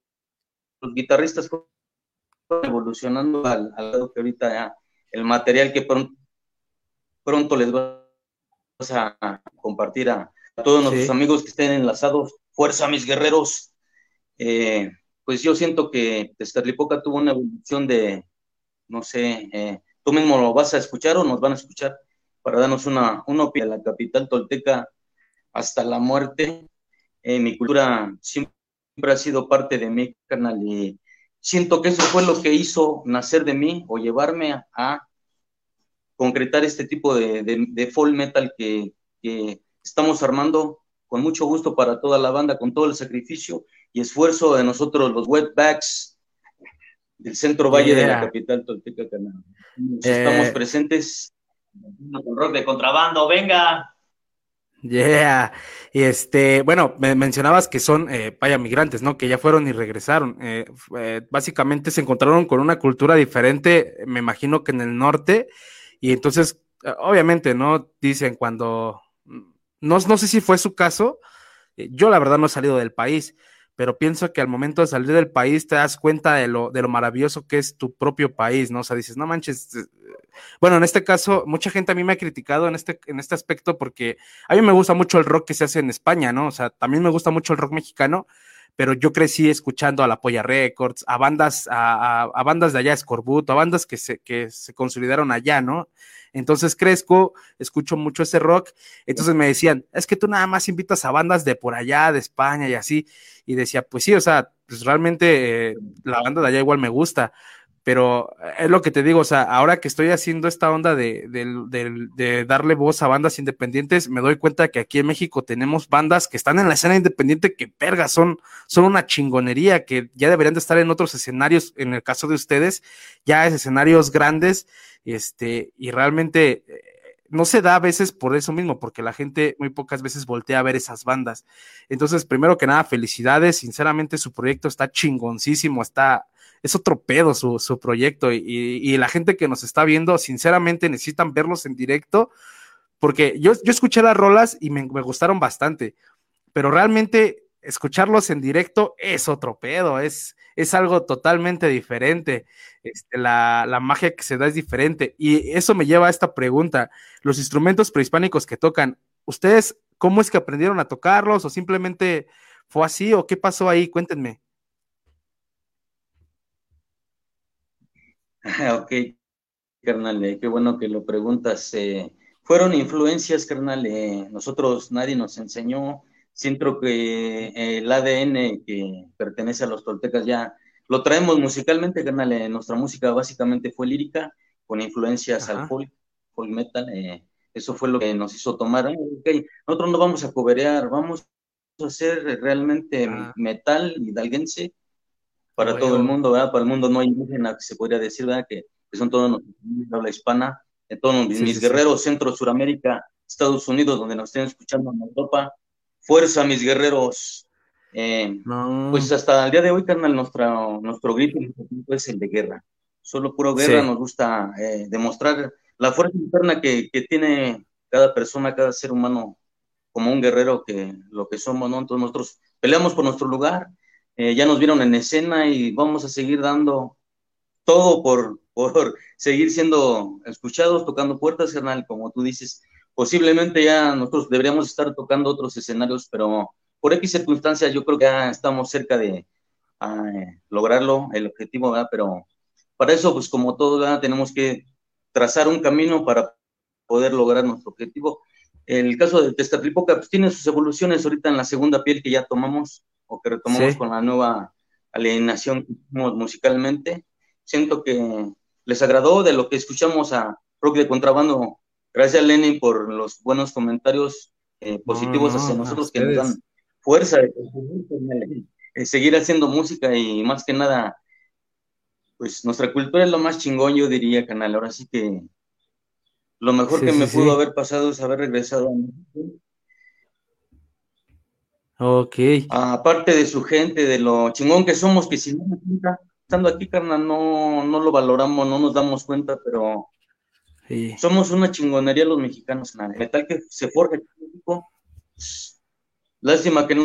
los guitarristas fueron evolucionando al, al lado que ahorita ya, el material que pronto, pronto les vas a compartir a, a todos nuestros Sí. amigos que estén enlazados. Fuerza, mis guerreros. Eh, pues yo siento que Tezcatlipoca tuvo una evolución de, no sé, eh, tú mismo lo vas a escuchar o nos van a escuchar para darnos una, una opinión de la capital tolteca hasta la muerte. Eh, mi cultura siempre ha sido parte de mí, carnal, y siento que eso fue lo que hizo nacer de mí o llevarme a, a concretar este tipo de, de, de folk metal que, que estamos armando con mucho gusto para toda la banda, con todo el sacrificio y esfuerzo de nosotros, los wetbacks del centro valle de la capital tolteca, carnal. Nos Eh. Estamos presentes. Rock de contrabando, venga. Yeah. Y este, bueno, me mencionabas que son, eh, vaya, migrantes, ¿no? Que ya fueron y regresaron. Eh, eh, básicamente se encontraron con una cultura diferente, me imagino que en el norte, y entonces, obviamente, ¿no? Dicen cuando, no, no sé si fue su caso, yo la verdad no he salido del país, pero pienso que al momento de salir del país te das cuenta de lo, de lo maravilloso que es tu propio país, ¿no? O sea, dices, no manches, eh, bueno, en este caso, mucha gente a mí me ha criticado en este, en este aspecto porque a mí me gusta mucho el rock que se hace en España, ¿no? O sea, también me gusta mucho el rock mexicano, pero yo crecí escuchando a La Polla Records, a bandas, a, a- a bandas de allá, Scorbuto, a bandas que se, que se consolidaron allá, ¿no? Entonces crezco, escucho mucho ese rock, entonces me decían, es que tú nada más invitas a bandas de por allá, de España y así, y decía, pues sí, o sea, pues realmente eh, la banda de allá igual me gusta, pero es lo que te digo, o sea, ahora que estoy haciendo esta onda de, del- de darle voz a bandas independientes, me doy cuenta que aquí en México tenemos bandas que están en la escena independiente que, perga, son, son una chingonería, que ya deberían de estar en otros escenarios, en el caso de ustedes, ya es escenarios grandes, este, y realmente eh, no se da a veces por eso mismo, porque la gente muy pocas veces voltea a ver esas bandas. Entonces, primero que nada, felicidades, sinceramente su proyecto está chingoncísimo, está, es otro pedo su, su proyecto y, y la gente que nos está viendo, sinceramente necesitan verlos en directo, porque yo, yo escuché las rolas y me, me gustaron bastante, pero realmente escucharlos en directo es otro pedo, es, es algo totalmente diferente. Este, la, la magia que se da es diferente. Y eso me lleva a esta pregunta. Los instrumentos prehispánicos que tocan, ¿ustedes cómo es que aprendieron a tocarlos o simplemente fue así o qué pasó ahí? Cuéntenme. ok, carnal, eh, qué bueno que lo preguntas. eh, fueron influencias, carnal. eh, nosotros nadie nos enseñó. Siento que eh, el ADN que pertenece a los toltecas ya lo traemos musicalmente, carnal. nuestra música básicamente fue lírica, con influencias al folk, folk metal. eh, eso fue lo que nos hizo tomar. "Ah, ok, nosotros no vamos a coberear, vamos a hacer realmente metal hidalguense para todo el mundo, ¿verdad? Para el mundo no indígena, que se podría decir, ¿verdad? Que, que son todos los habla hispana, de todos mis, Sí, mis sí, sí. guerreros, Centro, Suramérica, Estados Unidos, donde nos estén escuchando en Europa. Fuerza, mis guerreros. Eh, No. Pues hasta el día de hoy, carnal, nuestra, nuestro grito es el de guerra. Solo puro guerra, nos gusta eh, demostrar la fuerza interna que, que tiene cada persona, cada ser humano, como un guerrero que lo que somos, ¿no? Entonces nosotros peleamos por nuestro lugar, eh, ya nos vieron en escena y vamos a seguir dando todo por, por seguir siendo escuchados, tocando puertas, carnal, como tú dices. Posiblemente ya nosotros deberíamos estar tocando otros escenarios, pero por X circunstancias yo creo que ya estamos cerca de ah, lograrlo, el objetivo, ¿verdad? Pero para eso, pues como todo, ¿verdad? tenemos que trazar un camino para poder lograr nuestro objetivo. El caso de Tezcatlipoca, pues tiene sus evoluciones ahorita en la segunda piel que ya tomamos o que retomamos Sí. con la nueva alineación musicalmente. Siento que les agradó de lo que escuchamos a Rock de Contrabando. Gracias, Lenin, por los buenos comentarios eh, positivos no, hacia nosotros que nos dan fuerza. eh, seguir haciendo música y más que nada, pues nuestra cultura es lo más chingón, yo diría, canal. Ahora sí que lo mejor Sí, que sí, me pudo haber pasado es haber regresado a México. Ok. Aparte de su gente, de lo chingón que somos, que si no estando aquí, carnal, no, no lo valoramos, no nos damos cuenta, pero Sí. somos una chingonería los mexicanos. El metal que se forja aquí en México, lástima que no,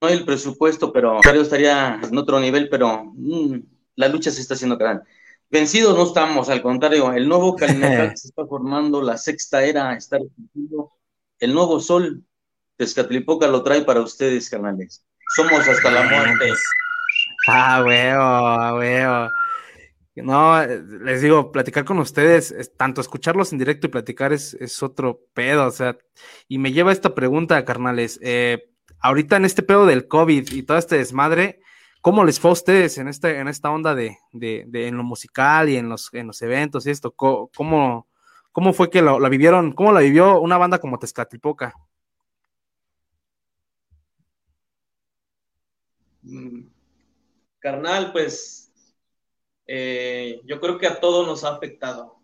no hay el presupuesto, pero creo estaría en otro nivel, pero mm, la lucha se está haciendo, carnal. Vencidos no estamos, al contrario, el nuevo Calimetal que se está formando, la sexta era está el nuevo sol, Tezcatlipoca lo trae para ustedes, carnales. Somos hasta la muerte. Ah, huevo, ah, huevo. No, les digo, platicar con ustedes, es- tanto escucharlos en directo y platicar es, es otro pedo, o sea, y me lleva esta pregunta, carnales. eh, ahorita en este pedo del COVID y todo este desmadre, ¿cómo les fue a ustedes en este, en esta onda de, de, en lo musical y en los, en los eventos y esto? ¿Cómo, cómo fue que lo, la vivieron? ¿Cómo la vivió una banda como Tezcatlipoca? Carnal, pues eh, yo creo que a todos nos ha afectado,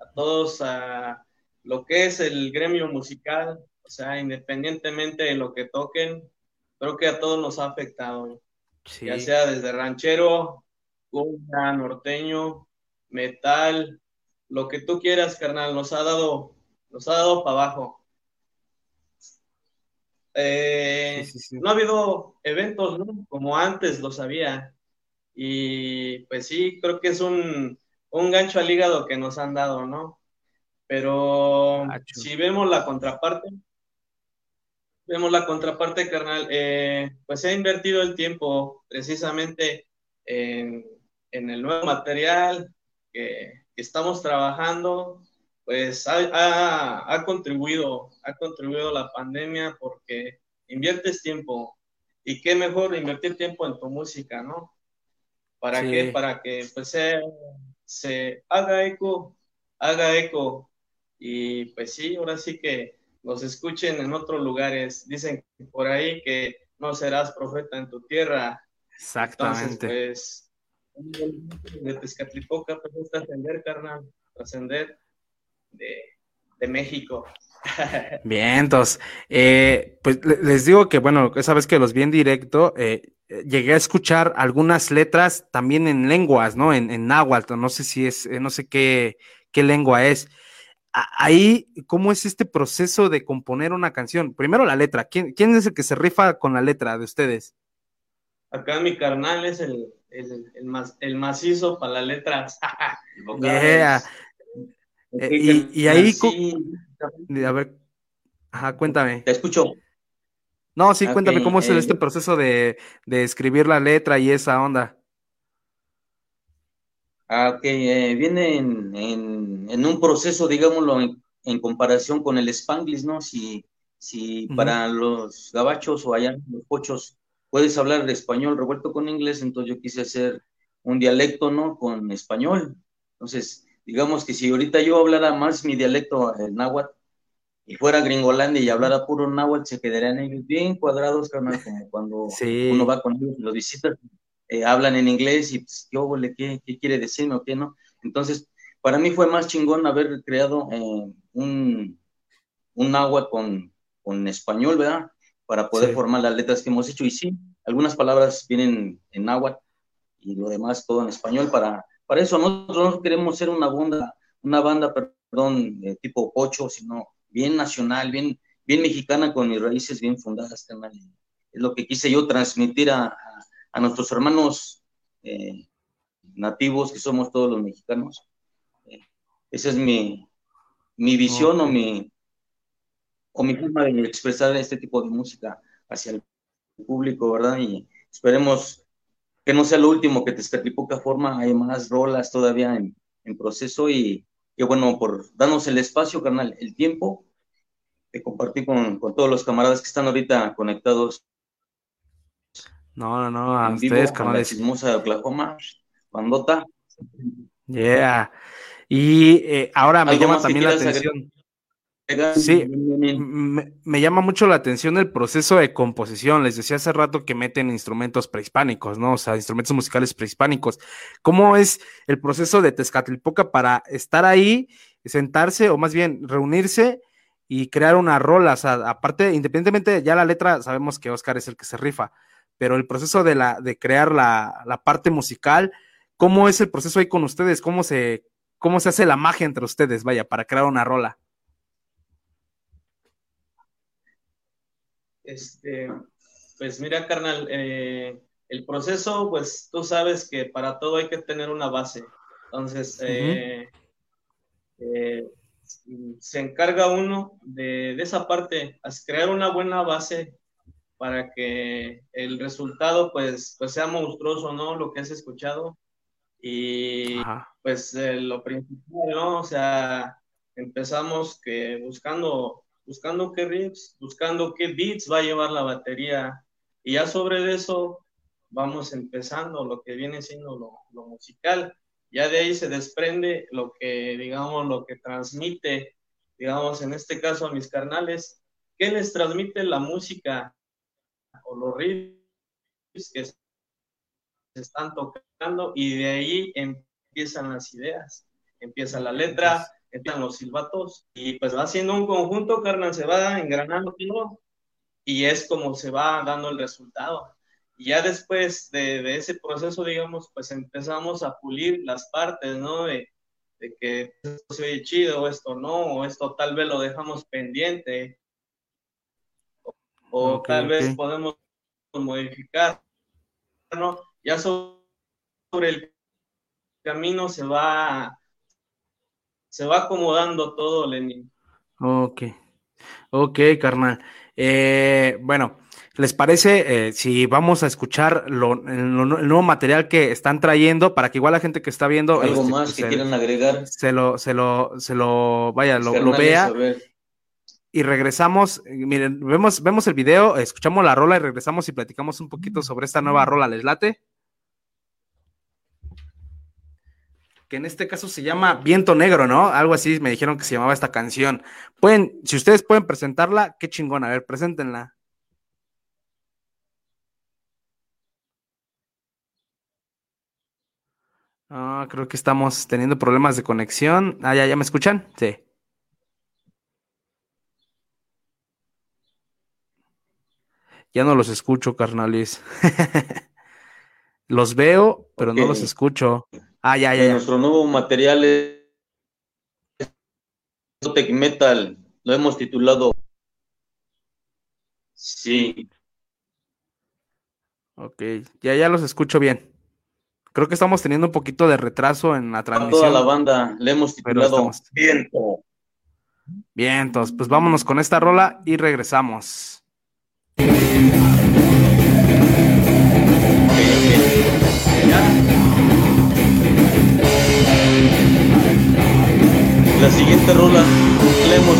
a todos, a lo que es el gremio musical, o sea, independientemente de lo que toquen, creo que a todos nos ha afectado, Sí. ya sea desde ranchero, cumbia, norteño, metal, lo que tú quieras, carnal, nos ha dado, nos ha dado para abajo. Eh, No ha habido eventos, ¿no? Como antes los había. Y pues sí, creo que es un, un gancho al hígado que nos han dado, ¿no? Pero si vemos la contraparte, vemos la contraparte, carnal, eh, pues se ha invertido el tiempo precisamente en, en el nuevo material que, que estamos trabajando, pues ha, ha- ha contribuido, ha contribuido la pandemia porque inviertes tiempo y qué mejor invertir tiempo en tu música, ¿no? ¿Para Sí. qué? Para que pues se, se haga eco, haga eco y pues sí, ahora sí que nos escuchen en otros lugares. Dicen por ahí que no serás profeta en tu tierra. Exactamente. Entonces, pues, de Tezcatlipoca, pues es trascender, carnal, trascender de, de México. Vientos. Eh, pues le- les digo que, bueno, esa vez que los vi en directo, eh, llegué a escuchar algunas letras también en lenguas, ¿no? En, en náhuatl, no sé si es, eh, no sé qué, qué lengua es. Ahí, ¿cómo es este proceso de componer una canción? Primero la letra. ¿Quién, quién es el que se rifa con la letra de ustedes? Acá mi carnal es el, el, el, mas- el macizo para las letras. El Yeah. Eh, y, y ahí, Sí. a ver, ajá, cuéntame. Te escucho. No, sí, cuéntame cómo es eh, este proceso de, de escribir la letra y esa onda. Ah, ok, eh, viene en, en- en un proceso, digámoslo, en, en comparación con el Spanglish, ¿no? Si, si para los gabachos o allá los pochos puedes hablar de español revuelto con inglés, entonces yo quise hacer un dialecto, ¿no? Con español. Entonces, digamos que si ahorita yo hablara más mi dialecto, el náhuatl, y fuera Gringolandia y hablara puro náhuatl, se quedarían ellos bien cuadrados, carnal, como cuando Sí. uno va con ellos y los visita, eh, hablan en inglés y pues, ¿qué, óvole? ¿Qué, qué quiere decirme o qué no? Entonces, para mí fue más chingón haber creado eh, un, un náhuatl con, con español, ¿verdad? Para poder Sí. formar las letras que hemos hecho. Y sí, algunas palabras vienen en náhuatl y lo demás todo en español. Para, para eso nosotros no queremos ser una banda, una banda, perdón, eh, tipo pocho, sino bien nacional, bien, bien mexicana, con mis raíces bien fundadas, carnal. Es lo que quise yo transmitir a, a- a nuestros hermanos eh, nativos, que somos todos los mexicanos. Eh, esa es mi, mi visión o mi o mi forma de expresar este tipo de música hacia el público, ¿verdad? Y esperemos que no sea lo último que Tezcatlipoca forma, hay más rolas todavía en, en proceso y que bueno, por darnos el espacio, carnal, el tiempo de compartir con, con todos los camaradas que están ahorita conectados No, no, no, a en vivo ustedes, chismosa de Oklahoma, bandota. Yeah. Y eh, ahora me ¿Algo llama también la atención. Sí, me, me, llama mucho la atención el proceso de composición. Les decía hace rato que meten instrumentos prehispánicos, ¿no? O sea, instrumentos musicales prehispánicos. ¿Cómo es el proceso de Tezcatlipoca para estar ahí, sentarse o más bien reunirse y crear una rola? O sea, aparte, independientemente, ya la letra, sabemos que Oscar es el que se rifa, pero el proceso de, la, de crear la, la parte musical, ¿cómo es el proceso ahí con ustedes? ¿Cómo se, ¿Cómo se hace la magia entre ustedes, vaya, para crear una rola? Este, pues mira, carnal, eh, el proceso, pues tú sabes que para todo hay que tener una base. Entonces, eh, eh, se encarga uno de, de, esa parte, a crear una buena base para que el resultado pues, pues sea monstruoso, ¿no? Lo que has escuchado. Y Ajá. pues lo principal, ¿no? O sea, empezamos que buscando buscando qué riffs, buscando qué beats va a llevar la batería. Y ya sobre eso vamos empezando lo que viene siendo lo, lo musical. Ya de ahí se desprende lo que, digamos, lo que transmite, digamos, en este caso a mis carnales, ¿qué les transmite la música o los riffs que se están tocando? Y de ahí empiezan las ideas, empieza la letra, están los silbatos y pues va haciendo un conjunto, carnal, se va engranando todo y es como se va dando el resultado. Y ya después de, de ese proceso, digamos, pues empezamos a pulir las partes, ¿no? De, de que esto se oye chido o esto no, o esto tal vez lo dejamos pendiente, o, o okay, tal okay. vez podemos modificar, ¿no? Ya sobre el camino se va se va acomodando todo, Lenin. Ok, ok, carnal. Eh, bueno, ¿les parece eh, si vamos a escuchar lo, lo, el nuevo material que están trayendo para que igual la gente que está viendo... Algo este, más pues, que se, quieran agregar. Se lo, se lo, se lo, vaya, lo, lo vea. Y regresamos, miren, vemos, vemos el video, escuchamos la rola y regresamos y platicamos un poquito sobre esta nueva rola. ¿Les late? Que en este caso se llama Viento Negro, ¿no? Algo así me dijeron que se llamaba esta canción. Pueden, si ustedes pueden presentarla, qué chingón, a ver, preséntenla. Ah, creo que estamos teniendo problemas de conexión. Ah, ya, ya me escuchan. Sí. Ya no los escucho, carnalis. los veo, pero okay. no los escucho. Ah, ya, ya, ya. Nuestro nuevo material es Tech Metal. Lo hemos titulado. Sí. Ok, ya, ya los escucho bien. Creo que estamos teniendo un poquito de retraso en la transmisión. A toda la banda le hemos titulado Viento. Vientos, pues vámonos con esta rola y regresamos. La siguiente rola la hemos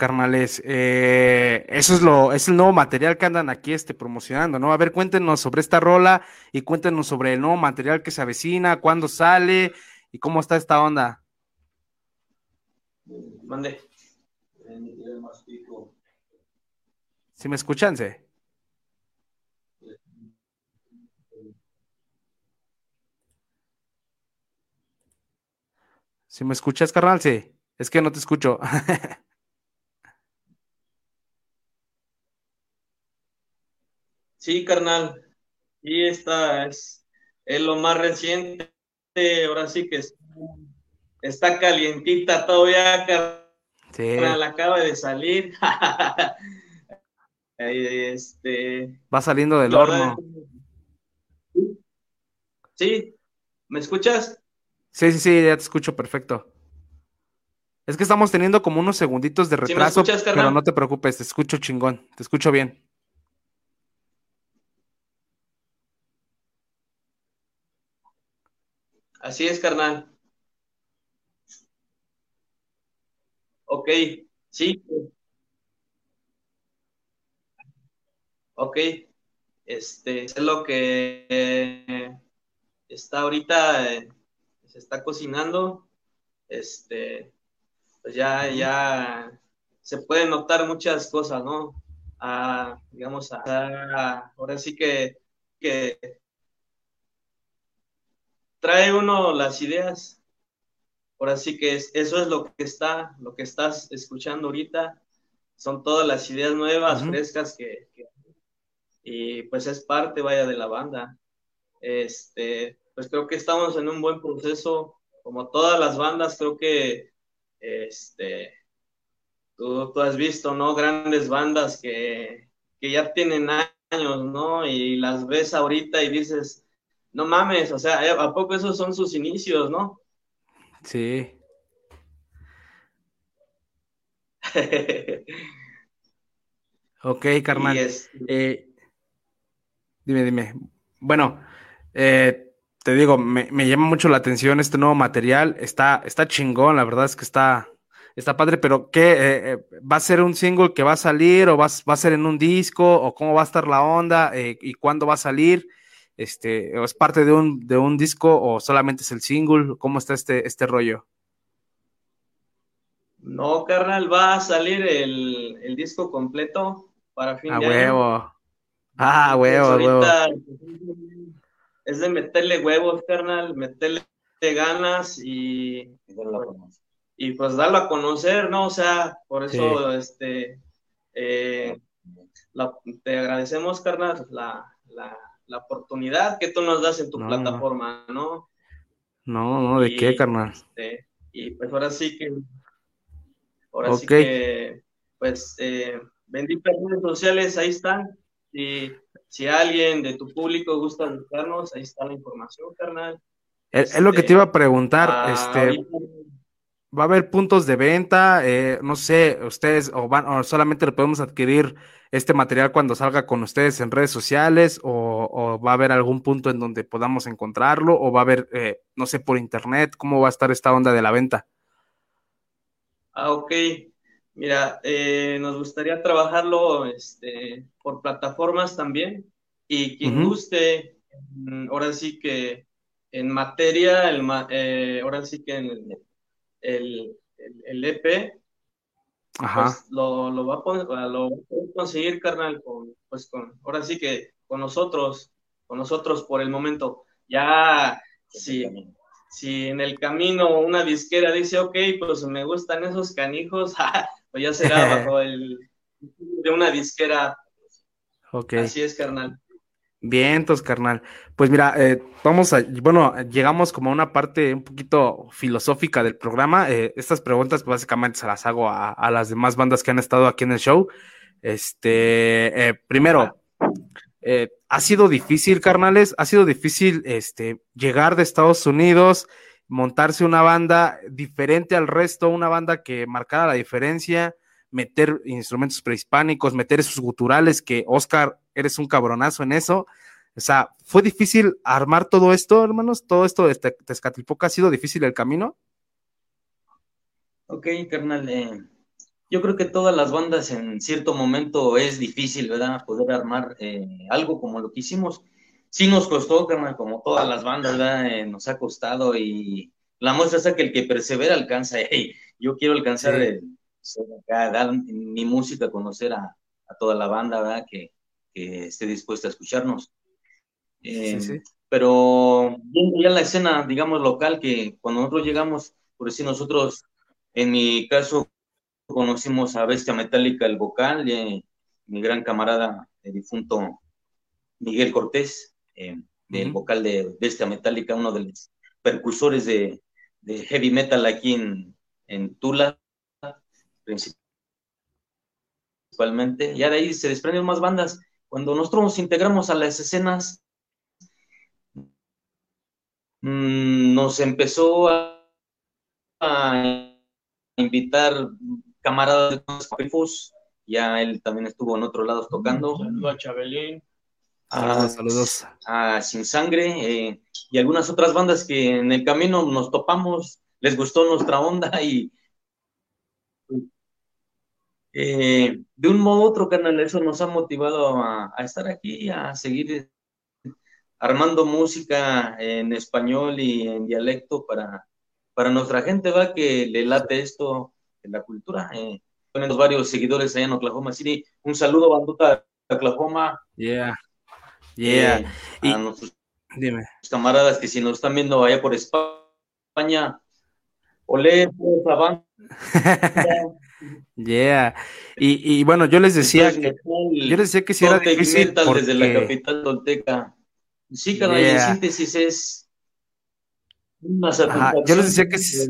carnales. Eh, eso es lo, es el nuevo material que andan aquí este, promocionando, ¿no? A ver, cuéntenos sobre esta rola y cuéntenos sobre el nuevo material que se avecina, cuándo sale y cómo está esta onda. Mande. Si me escuchan, sí. Si me escuchas, carnal, sí. Es que no te escucho. Sí, carnal. Y esta es, es lo más reciente. Ahora sí que es- está calientita todavía, Sí. carnal. Acaba de salir. Este, Va saliendo del horno. Sí, ¿me escuchas? Sí, sí, sí, ya te escucho perfecto. Es que estamos teniendo como unos segunditos de ¿Sí me retraso, escuchas, pero no te preocupes, te escucho chingón, te escucho bien. Así es, carnal. Ok, sí. Ok, este es lo que eh, está ahorita, eh, se está cocinando. Este, pues ya, ya se pueden notar muchas cosas, ¿no? Ah, digamos, ah, ahora sí que, que trae uno las ideas. Ahora sí que es- eso es lo que está, lo que estás escuchando ahorita. Son todas las ideas nuevas, frescas que, que- y pues es parte, vaya, de la banda. Este, pues creo que estamos en un buen proceso, como todas las bandas, creo que este, tú, tú has visto, ¿no? Grandes bandas que, que ya tienen años, ¿no? Y las ves ahorita y dices, no mames, o sea. ¿a poco esos son sus inicios, no? Sí. Ok, carnal. Es- Eh, dime, dime. Bueno, eh, te digo, me, me llama mucho la atención este nuevo material. Está, está chingón, la verdad es que está, está padre, pero ¿qué? Eh, ¿va a ser un single que va a salir o va, a- va a ser en un disco o cómo va a estar la onda y cuándo va a salir? Este, ¿o es parte de un, de un disco o solamente es el single? ¿Cómo está este, este rollo? No, carnal, va a salir el, el disco completo para fin A de año. huevo. Ah, Pues huevo, huevo. ahorita es de meterle huevos, carnal, meterle ganas y, y pues darlo a conocer, ¿no? O sea, por eso, este, eh, la- te agradecemos, carnal, la, la, la oportunidad que tú nos das en tu No, plataforma, ¿no? No, no, ¿de Y, qué, carnal? este, y pues ahora sí que, ahora sí que, pues, eh, benditas redes sociales, ahí están. Y si alguien de tu público gusta buscarnos, ahí está la información, carnal. Es, es lo que te iba a preguntar, Ah, este, ahorita- ¿va a haber puntos de venta? Eh, no sé, ustedes o van o solamente lo podemos adquirir este material cuando salga con ustedes en redes sociales o, o va a haber algún punto en donde podamos encontrarlo o va a haber, eh, no sé, por internet, ¿cómo va a estar esta onda de la venta? Ah, ok. Mira, eh, nos gustaría trabajarlo este, por plataformas también. Y quien guste, ahora sí que en materia, el, eh, ahora sí que en el, el, el- EP, Ajá. pues lo, lo va a poner- lo va a poder conseguir, carnal, con, pues con, ahora sí que con nosotros, con nosotros por el momento. Ya, si, si en el camino una disquera dice, ok, pues me gustan esos canijos, pues ya será bajo el de una disquera. Ok. Así es, carnal. Vientos, carnal. Pues mira, eh, vamos a, bueno, llegamos como a una parte un poquito filosófica del programa. Eh, estas preguntas pues, básicamente se las hago a, las demás bandas que han estado aquí en el show. Este, eh, primero, ha sido difícil, carnales, ha sido difícil este, llegar de Estados Unidos, montarse una banda diferente al resto, una banda que marcara la diferencia, meter instrumentos prehispánicos, meter esos guturales que Oscar, eres un cabronazo en eso. O sea, ¿fue difícil armar todo esto, hermanos? ¿Todo esto de Te- Tezcatlipoca ha sido difícil el camino? Ok, carnal. eh, yo creo que todas las bandas en cierto momento es difícil, ¿verdad? Poder armar eh, algo como lo que hicimos. Sí nos costó, carnal, como todas las bandas, ¿verdad? Eh, nos ha costado y la muestra es que el que persevera alcanza. Hey, yo quiero alcanzar el, dar mi música, conocer a, a, toda la banda, ¿verdad? Que, que esté dispuesta a escucharnos. Eh, sí, pero ya la escena, digamos, local, que cuando nosotros llegamos, por decir nosotros, en mi caso, conocimos a Bestia Metálica, el vocal, y mi gran camarada, el difunto Miguel Cortés, eh, el vocal de Bestia Metálica, uno de los percursores de, de heavy metal aquí en, en Tula, principalmente. Ya de ahí se desprenden más bandas. Cuando nosotros nos integramos a las escenas, mmm, nos empezó a, a, invitar camaradas de los ya él también estuvo en otros lados tocando. Saludos a Chabelín. A, saludos. A Sin Sangre eh, y algunas otras bandas que en el camino nos topamos, les gustó nuestra onda y eh, de un modo u otro, canal, eso nos ha motivado a, a, estar aquí, a seguir armando música en español y en dialecto para, para nuestra gente, va que le late esto en la cultura. Eh, tenemos varios seguidores allá en Oklahoma City. Un saludo, bandota de Oklahoma. Yeah. Yeah. Eh, a y, nuestros dime. camaradas que si nos están viendo allá por España, olé, por la banda. Yeah. Y, y, bueno, yo les decía Entonces, que yo les decía que si era difícil porque... desde la capital tolteca. Sí, canal, yeah. en síntesis es una yo les decía que si...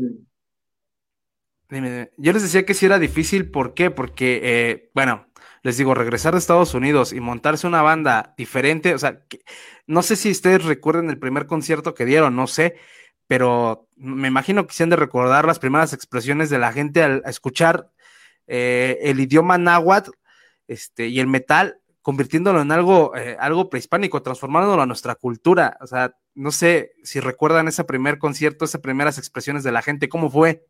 Dime. Yo les decía que si era difícil, ¿por qué? Porque, eh, bueno, les digo, regresar de Estados Unidos y montarse una banda diferente, o sea, que, no sé si ustedes recuerden el primer concierto que dieron, no sé, pero me imagino que se han de recordar las primeras expresiones de la gente al escuchar eh, el idioma náhuatl este, y el metal, convirtiéndolo en algo, eh, algo prehispánico, transformándolo a nuestra cultura. O sea, no sé si recuerdan ese primer concierto, esas primeras expresiones de la gente, ¿cómo fue?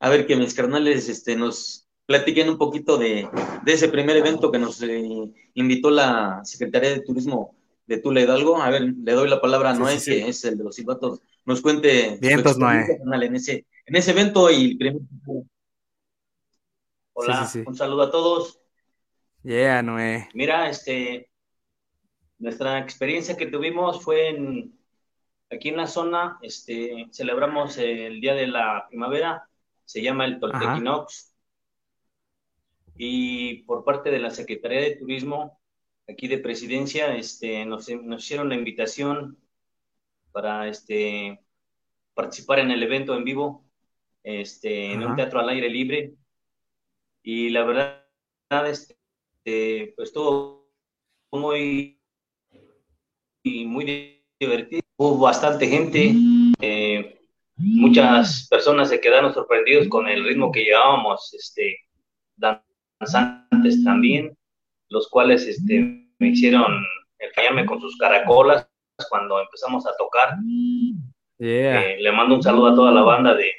A ver, que mis carnales este, nos platiquen un poquito de, ese primer evento que nos eh, invitó la Secretaría de Turismo de Tula Hidalgo. A ver, le doy la palabra a Noé, sí, sí, que es el de los silbatos. Nos cuente Vientos, Noé. en ese, en ese evento y Hola, un saludo a todos. Yeah, Noé. Mira, este, nuestra experiencia que tuvimos fue en, aquí en la zona, este, celebramos el Día de la Primavera, se llama el Toltequinox, y por parte de la Secretaría de Turismo aquí de presidencia, este, nos, nos hicieron la invitación para este, participar en el evento en vivo, este, en un teatro al aire libre. Y la verdad, este, pues estuvo muy, muy divertido. Hubo bastante gente, eh, muchas personas se quedaron sorprendidos con el ritmo que llevábamos, este, danzantes también los cuales este, me hicieron el callarme con sus caracolas cuando empezamos a tocar. Yeah. Eh, le mando un saludo a toda la banda de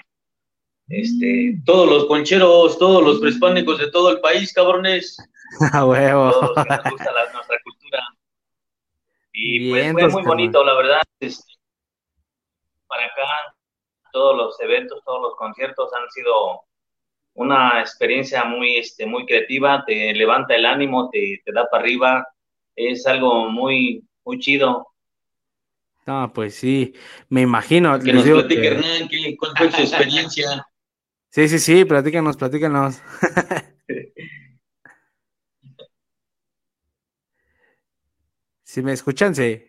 este, todos los concheros, todos los prehispánicos de todo el país, cabrones. A huevo. Todos los que nos gusta la, nuestra cultura. Y Bien, pues fue muy bonito, la verdad. Este, para acá, todos los eventos, todos los conciertos han sido una experiencia muy, este, muy creativa, te levanta el ánimo, te, te da para arriba, es algo muy, muy chido. No, pues sí, me imagino. Que nos platique, que... Hernán, ¿qué, ¿cuál fue su experiencia? sí, sí, sí, platícanos, platícanos. si me escuchan, sí.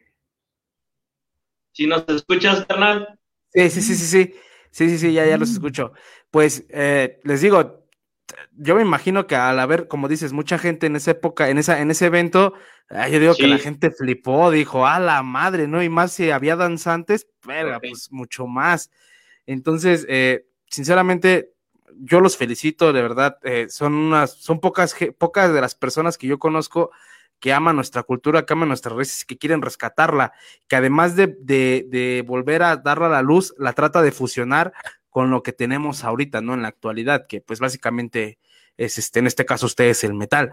Si nos escuchas, Hernán. Sí, sí, sí, sí, sí. Sí, sí, sí, ya, ya los escucho. Pues eh, les digo, yo me imagino que al haber, como dices, mucha gente en esa época, en esa, en ese evento, eh, yo digo sí. que la gente flipó, dijo, a la madre, ¿no? Y más si había danzantes, okay. pues mucho más. Entonces, eh, sinceramente, yo los felicito, de verdad, eh, son unas, son pocas, pocas de las personas que yo conozco que aman nuestra cultura, que aman nuestras raíces y que quieren rescatarla, que además de, de, volver a darla a la luz, la trata de fusionar con lo que tenemos ahorita, ¿no? En la actualidad, que pues básicamente es este, en este caso ustedes el metal.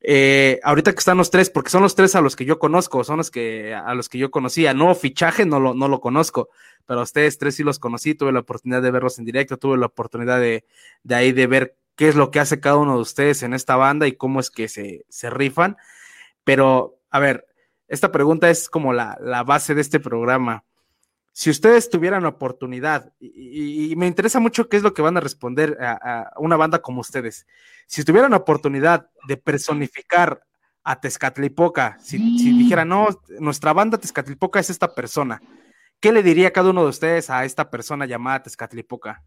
Eh, ahorita que están los tres, porque son los tres a los que yo conozco, son los que a los que yo conocía, no fichaje, no lo, no lo conozco, pero a ustedes tres sí los conocí, tuve la oportunidad de verlos en directo, tuve la oportunidad de, de ahí de ver qué es lo que hace cada uno de ustedes en esta banda y cómo es que se, se rifan. Pero, a ver, esta pregunta es como la, la base de este programa. Si ustedes tuvieran oportunidad, y, me interesa mucho qué es lo que van a responder a, una banda como ustedes, si tuvieran oportunidad de personificar a Tezcatlipoca, si, si dijeran, no, nuestra banda Tezcatlipoca es esta persona, ¿qué le diría cada uno de ustedes a esta persona llamada Tezcatlipoca?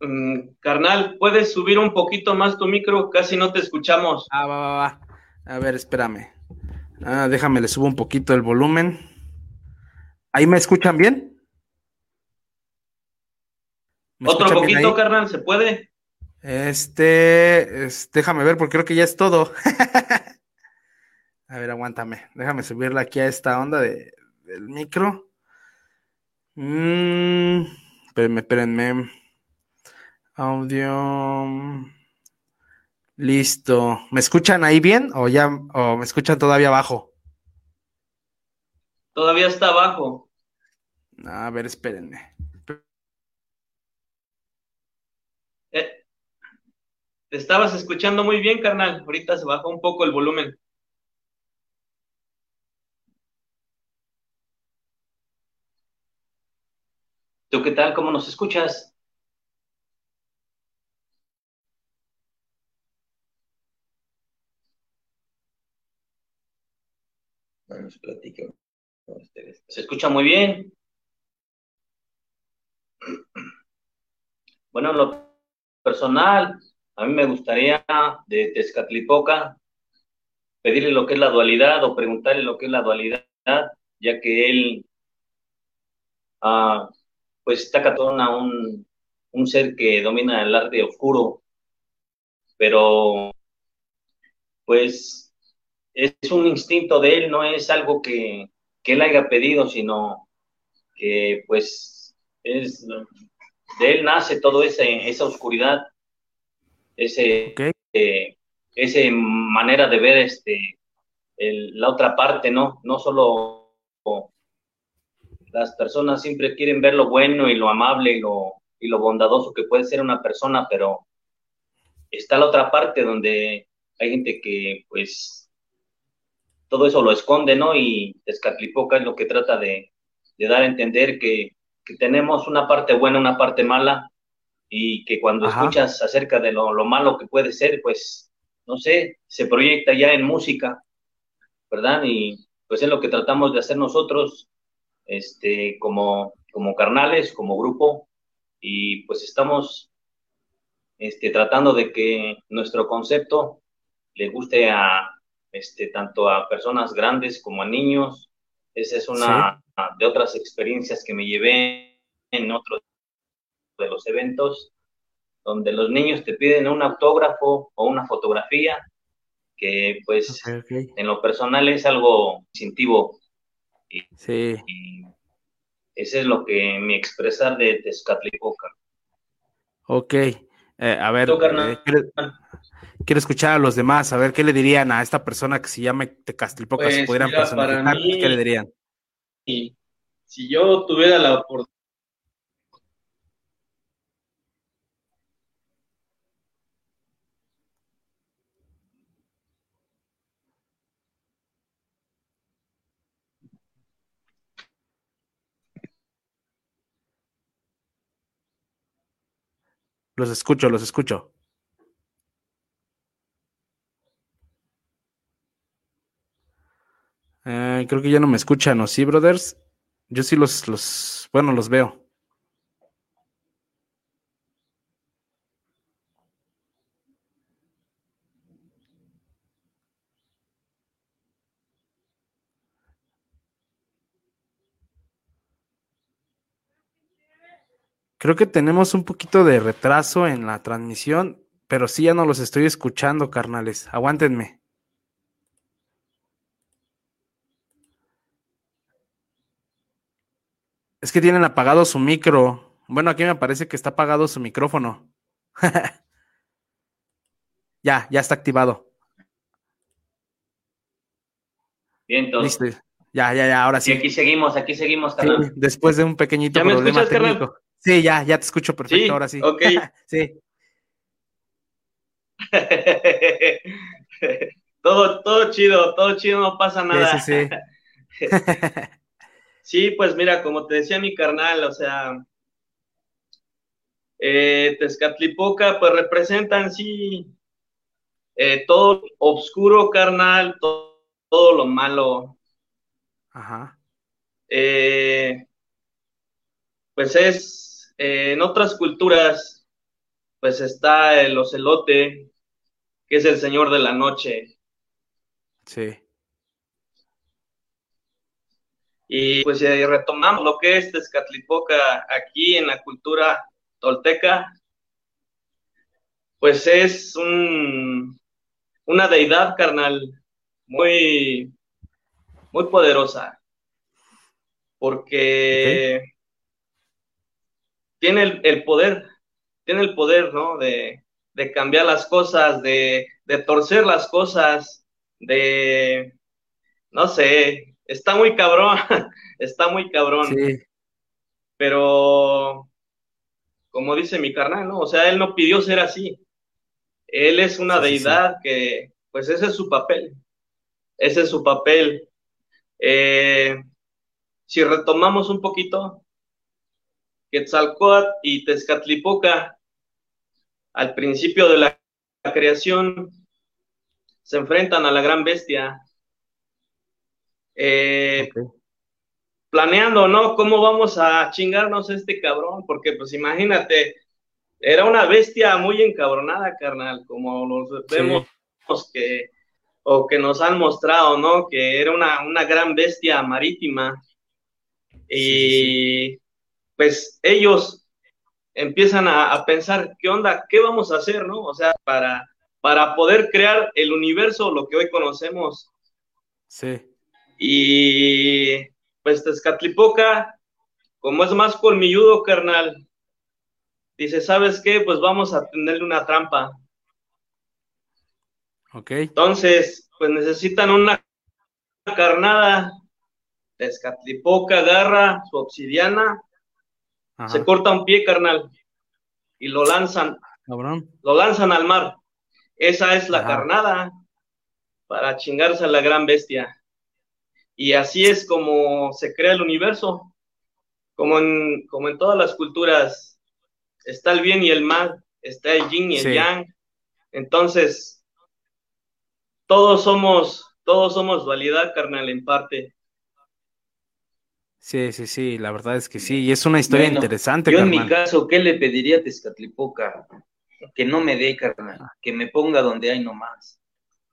Mm, carnal, ¿puedes subir un poquito más tu micro? Casi no te escuchamos. Ah, va, va, va. A ver, espérame. Ah, déjame, le subo un poquito el volumen. ¿Ahí me escuchan bien? Otro poquito, carnal, ¿se puede? Este, déjame ver, porque creo que ya es todo. a ver, aguántame. Déjame subirla aquí a esta onda de, del micro. Mm, espérenme, espérenme. Audio. Listo. ¿Me escuchan ahí bien o ya o me escuchan todavía abajo? Todavía está abajo. A ver, espérenme. Eh, te estabas escuchando muy bien, carnal. Ahorita se bajó un poco el volumen. ¿Tú qué tal? ¿Cómo nos escuchas? Se escucha muy bien. Bueno, lo personal, a mí me gustaría de Tezcatlipoca pedirle lo que es la dualidad o preguntarle lo que es la dualidad, ya que él, ah, pues está catona un, un ser que domina el arte oscuro, pero pues es un instinto de él, no es algo que, él haya pedido, sino que pues es de él nace todo ese, esa oscuridad, ese, eh, ese manera de ver este la otra parte, ¿no? No solo las personas siempre quieren ver lo bueno y lo amable y lo, y lo bondadoso que puede ser una persona, pero está la otra parte donde hay gente que pues todo eso lo esconde, ¿no? Y Tezcatlipoca es lo que trata de, dar a entender que, tenemos una parte buena, una parte mala, y que cuando escuchas acerca de lo, malo que puede ser, pues, no sé, se proyecta ya en música, ¿verdad? Y pues es lo que tratamos de hacer nosotros, este, como, como carnales, como grupo, y pues estamos este, tratando de que nuestro concepto le guste a, este, tanto a personas grandes como a niños. Esa es una de otras experiencias que me llevé en otros de los eventos, donde los niños te piden un autógrafo o una fotografía, que pues en lo personal es algo distintivo. Y, sí. ese es lo que mi expresar de Tezcatlipoca. Ok. Eh, a ver, quiero escuchar a los demás, a ver qué le dirían a esta persona que se llama Tecastilpoca, pues, si pudieran personificar, ¿qué le dirían? Si yo tuviera la oportunidad Los escucho, los escucho. Eh, creo que ya no me escuchan, ¿o sí, brothers? Yo sí los, los, bueno, los veo. Creo que tenemos un poquito de retraso en la transmisión, pero sí ya no los estoy escuchando, carnales. Aguántenme. Es que tienen apagado su micro. Bueno, aquí me parece que está apagado su micrófono. ya, ya está activado. Bien, Listo. Ya, ya, ya, ahora sí. Y aquí seguimos, aquí seguimos, Sí, carnal. después de un pequeñito ¿Ya me problema escuchas, carnal? técnico. Sí, ya, ya te escucho perfecto, Sí, ahora sí. ok. sí. todo, todo chido, todo chido, no pasa nada. Sí, sí, sí. Sí, pues mira, como te decía mi carnal, o sea, eh, Tezcatlipoca, pues representan, sí, eh, todo oscuro, carnal, todo, todo lo malo. Ajá. Eh, pues es, eh, en otras culturas, pues está el ocelote, que es el señor de la noche. Sí. Y pues si retomamos lo que es Tezcatlipoca aquí en la cultura tolteca, pues es un, una deidad carnal muy, muy poderosa, porque tiene el, el poder, tiene el poder, ¿no? De, de cambiar las cosas, de, de torcer las cosas, de, no sé, está muy cabrón, está muy cabrón. Sí. Pero, como dice mi carnal, ¿no? O sea, él no pidió ser así. Él es una Sí, sí, sí. deidad que, pues ese es su papel. Ese es su papel. Eh, si retomamos un poquito, Quetzalcóatl y Tezcatlipoca, al principio de la creación, se enfrentan a la gran bestia. Eh, planeando, ¿no? ¿Cómo vamos a chingarnos a este cabrón? Porque, pues, imagínate, era una bestia muy encabronada, carnal, como los vemos que, o que nos han mostrado, ¿no? Que era una, una gran bestia marítima. Y, pues, ellos empiezan a, a pensar, ¿qué onda? ¿Qué vamos a hacer, no? O sea, para, para poder crear el universo, lo que hoy conocemos. Sí. Y pues Tezcatlipoca, como es más colmilludo, carnal, dice, ¿sabes qué? Pues vamos a tenerle una trampa. Ok. Entonces, pues necesitan una carnada. Tezcatlipoca agarra su obsidiana, Ajá. se corta un pie, carnal, y lo lanzan, Cabrón. lo lanzan al mar. Esa es la Ajá. carnada para chingarse a la gran bestia. Y así es como se crea el universo. Como en, como en todas las culturas, está el bien y el mal, está el yin y el Sí. yang. Entonces, todos somos, todos somos dualidad, carnal, en parte. Sí, sí, sí, la verdad es que sí. Y es una historia Bueno, interesante, Yo en carnal. mi caso, ¿qué le pediría a Tezcatlipoca? Que no me dé, carnal, que me ponga donde hay nomás.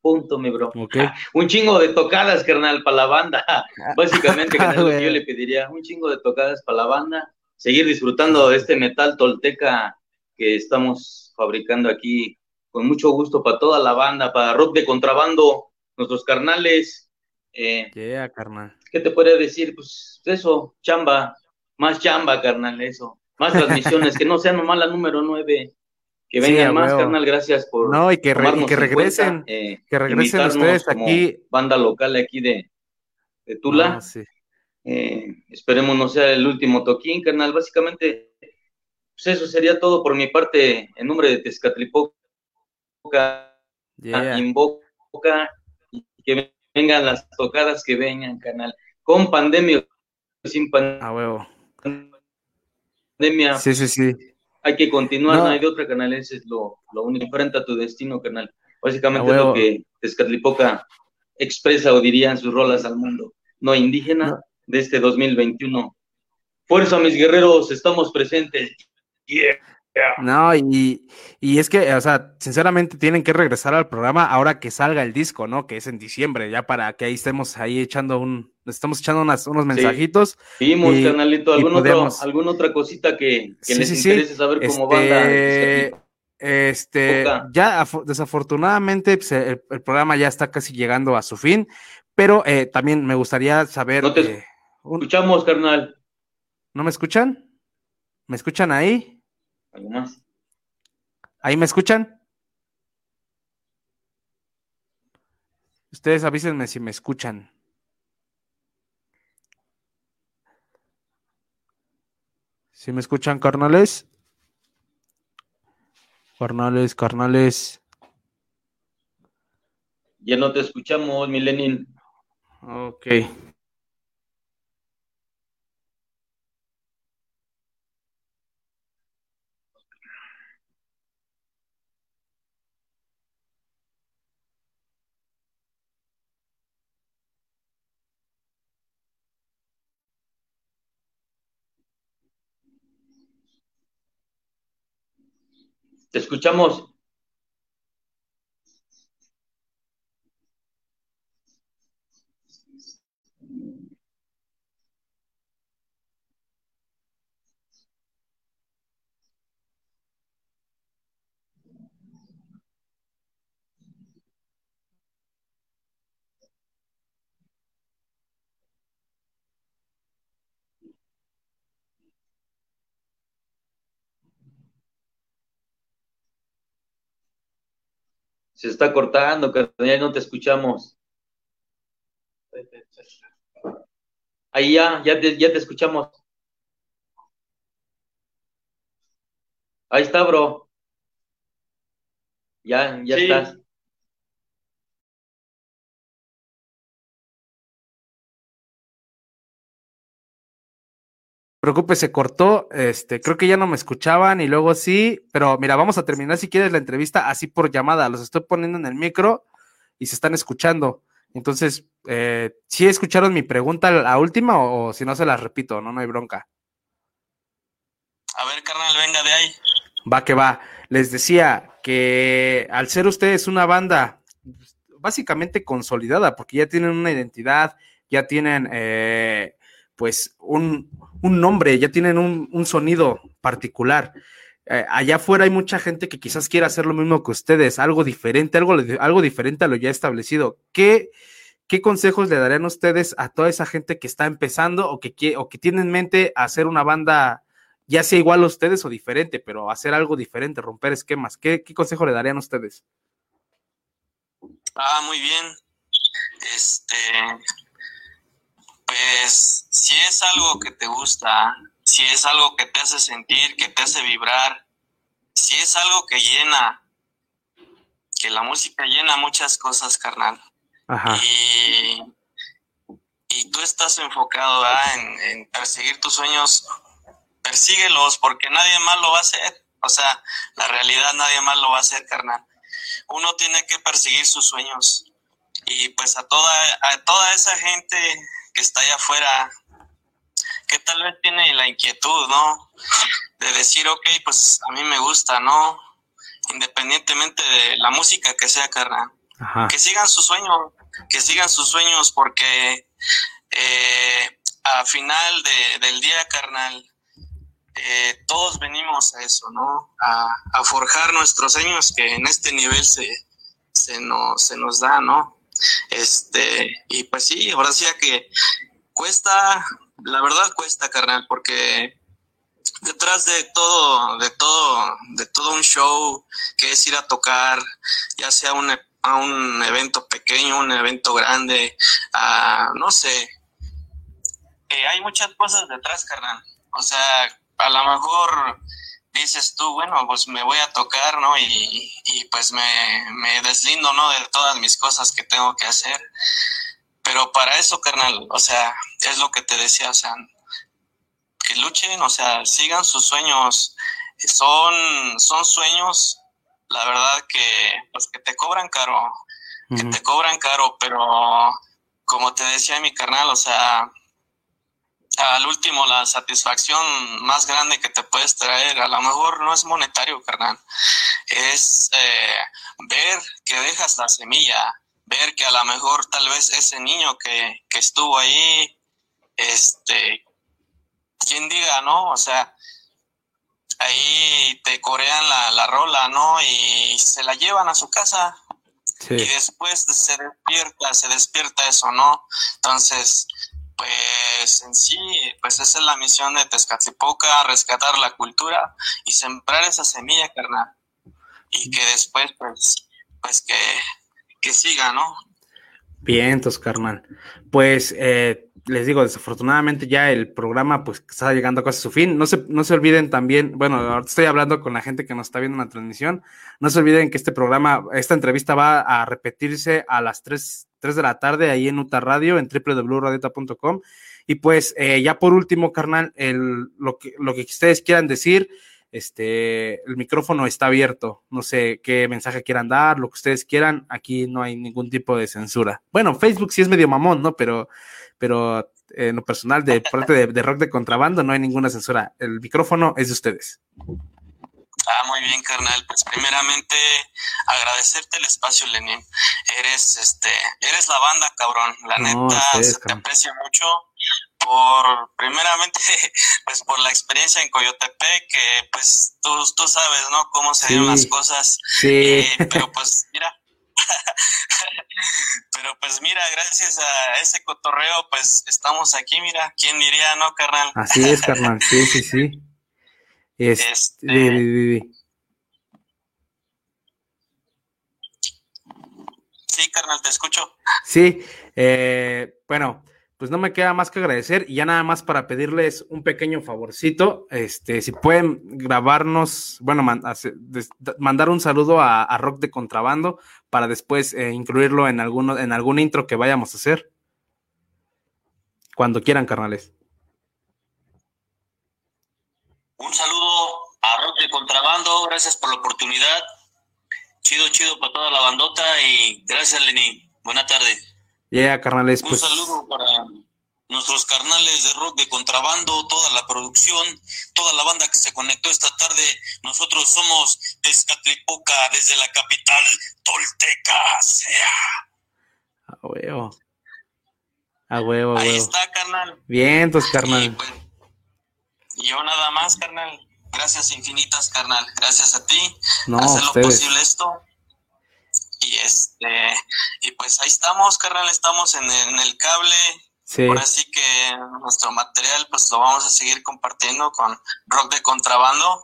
Punto, mi bro. Un chingo de tocadas, carnal, para la banda. Básicamente, carnal, es lo que yo le pediría. Un chingo de tocadas para la banda. Seguir disfrutando de este metal tolteca que estamos fabricando aquí con mucho gusto para toda la banda, para rock de contrabando, nuestros carnales. Eh, Yeah, carnal. ¿Qué te podría decir? Pues eso, chamba, más chamba, carnal, eso. Más transmisiones, que no sean nomás la número nueve. Que vengan más, huevo. carnal, gracias por No, y que, re- y tomarnos que en regresen, cuenta, eh, que regresen ustedes aquí. Banda local aquí de, de Tula. No, sí. Eh, esperemos no sea el último toquín, carnal. Básicamente, pues eso sería todo por mi parte en nombre de Tezcatlipoca. Yeah. Invoca y que vengan las tocadas que vengan, carnal. Con pandemia sin A huevo. pandemia, Sí, sí, sí. Hay que continuar, No. no, hay de otra, canal. Ese es lo, lo único. Enfrenta tu destino, canal. Básicamente es lo que Tezcatlipoca expresa o diría en sus rolas al mundo. No indígena de este 2021. Fuerza, mis guerreros, estamos presentes. Yeah. No, y, y es que, o sea, sinceramente tienen que regresar al programa ahora que salga el disco, ¿no? Que es en diciembre, ya para que ahí estemos ahí echando un, estamos echando unas, unos mensajitos. Vimos, y- carnalito, y ¿algún otro- alguna otra cosita que, que Sí, les sí, sí. interese saber Este, banda? Tezcatlipoca? Este, ya afo- desafortunadamente pues, el, el programa ya está casi llegando a su fin, pero eh, también me gustaría saber. No te eh, un- escuchamos, carnal. ¿No me escuchan? ¿Me escuchan ahí? ¿Algo más? ¿Ahí me escuchan? Ustedes avísenme si me escuchan. ¿Si me escuchan, carnales? Carnales, carnales. Ya no te escuchamos, mi Lenin. Ok. Te escuchamos. Se está cortando, ya no te escuchamos. Ahí ya, ya te, ya te escuchamos. Ahí está, bro. Ya, ya estás. Preocupe, se cortó. Este, creo que ya no me escuchaban y luego sí, pero mira, vamos a terminar si quieres la entrevista así por llamada. Los estoy poniendo en el micro y se están escuchando. Entonces, eh, ¿sí escucharon mi pregunta la última o, si no se la repito? No, no hay bronca. A ver, carnal, venga de ahí. Va que va. Les decía que al ser ustedes una banda básicamente consolidada, porque ya tienen una identidad, ya tienen eh, pues un, un nombre, ya tienen un, sonido particular. Eh, allá afuera hay mucha gente que quizás quiera hacer lo mismo que ustedes, algo diferente, algo, algo diferente a lo ya establecido. ¿Qué, ¿Qué consejos le darían ustedes a toda esa gente que está empezando o que, o que tiene en mente hacer una banda, ya sea igual a ustedes o diferente, pero hacer algo diferente, romper esquemas? ¿Qué, qué consejo le darían ustedes? Ah, muy bien. Este, pues si es algo que te gusta, si es algo que te hace sentir, que te hace vibrar, si es algo que llena, que la música llena muchas cosas, carnal. Y, y tú estás enfocado en, en perseguir tus sueños, persíguelos porque nadie más lo va a hacer. O sea, la realidad nadie más lo va a hacer, carnal. Uno tiene que perseguir sus sueños. Y pues a toda, a toda esa gente que está allá afuera, que tal vez tiene la inquietud, ¿no? De decir, ok, pues a mí me gusta, ¿no? Independientemente de la música que sea, carnal. Que sigan sus sueños, que sigan sus sueños, porque eh, a final del día, carnal, eh, todos venimos a eso, ¿no? A, forjar nuestros sueños que en este nivel se, se, nos, se nos da, ¿no? Este, y pues sí, ahora sí que cuesta, la verdad cuesta, carnal, porque detrás de todo, de todo, de todo un show que es ir a tocar, ya sea un, a un evento pequeño, un evento grande, no sé, eh, hay muchas cosas detrás, carnal. O sea, a lo mejor dices tú, bueno, pues me voy a tocar, ¿no? Y, pues me, me, deslindo, ¿no? De todas mis cosas que tengo que hacer. Pero para eso, carnal, o sea, es lo que te decía, o sea, que luchen, o sea, sigan sus sueños. Son, son sueños, la verdad, que, pues que te cobran caro, que te cobran caro, pero como te decía mi carnal, o sea, al último la satisfacción más grande que te puedes traer, a lo mejor no es monetario, carnal, es eh, ver que dejas la semilla, ver que a lo mejor tal vez ese niño que, que estuvo ahí, este, quien diga, ¿no? O sea, ahí te corean la, la rola, ¿no? Y se la llevan a su casa. Y después se despierta, se despierta eso, ¿no? Entonces, pues en sí, pues esa es la misión de Tezcatlipoca, rescatar la cultura y sembrar esa semilla, carnal. Y que después, pues, pues que, que siga, ¿no? Bien, carnal. Pues eh, les digo, desafortunadamente ya el programa pues está llegando casi a su fin. No se, no se olviden también, bueno, ahora estoy hablando con la gente que nos está viendo en la transmisión. No se olviden que este programa, esta entrevista va a repetirse a las 3, 3 de la tarde ahí en Uta Radio, en www.radiota.com. Y pues eh, ya por último, carnal, el, lo, que, lo que ustedes quieran decir, este, el micrófono está abierto. No sé qué mensaje quieran dar, lo que ustedes quieran. Aquí no hay ningún tipo de censura. Bueno, Facebook sí es medio mamón, ¿no? Pero pero en lo personal, de parte de, rock de contrabando, no hay ninguna censura. El micrófono es de ustedes. Ah, muy bien, carnal. Pues primeramente agradecerte el espacio, Lenin. Eres este, eres la banda, cabrón. La neta, te aprecio mucho por primeramente pues por la experiencia en Coyotepec que pues tú, tú sabes no cómo se dieron las cosas sí. Eh, pero pues mira Pero pues mira, gracias a ese cotorreo, pues estamos aquí, mira, ¿quién diría, no, carnal? Así es, carnal, sí, sí, sí. Este... Sí, carnal, te escucho. Sí, eh, bueno, pues no me queda más que agradecer y ya nada más para pedirles un pequeño favorcito, este, si pueden grabarnos, bueno, mandar un saludo a, Rock de Contrabando para después eh, incluirlo en alguno, en algún intro que vayamos a hacer. Cuando quieran, carnales. Un saludo de Contrabando, gracias por la oportunidad. Chido, chido para toda la bandota y gracias, Lenny. Buena tarde. Yeah, carnales. Un pues. saludo para nuestros carnales de rock de contrabando, toda la producción, toda la banda que se conectó esta tarde. Nosotros somos Tezcatlipoca desde la capital Tolteca. Sea. A huevo. A huevo, Ahí está, carnal. Bien, pues, carnal. Pues, yo nada más, carnal. Gracias infinitas, carnal. Gracias a ti. No, hacer lo posible esto y este y pues ahí estamos carnal estamos en, el cable sí. ahora sí que nuestro material pues lo vamos a seguir compartiendo con rock de contrabando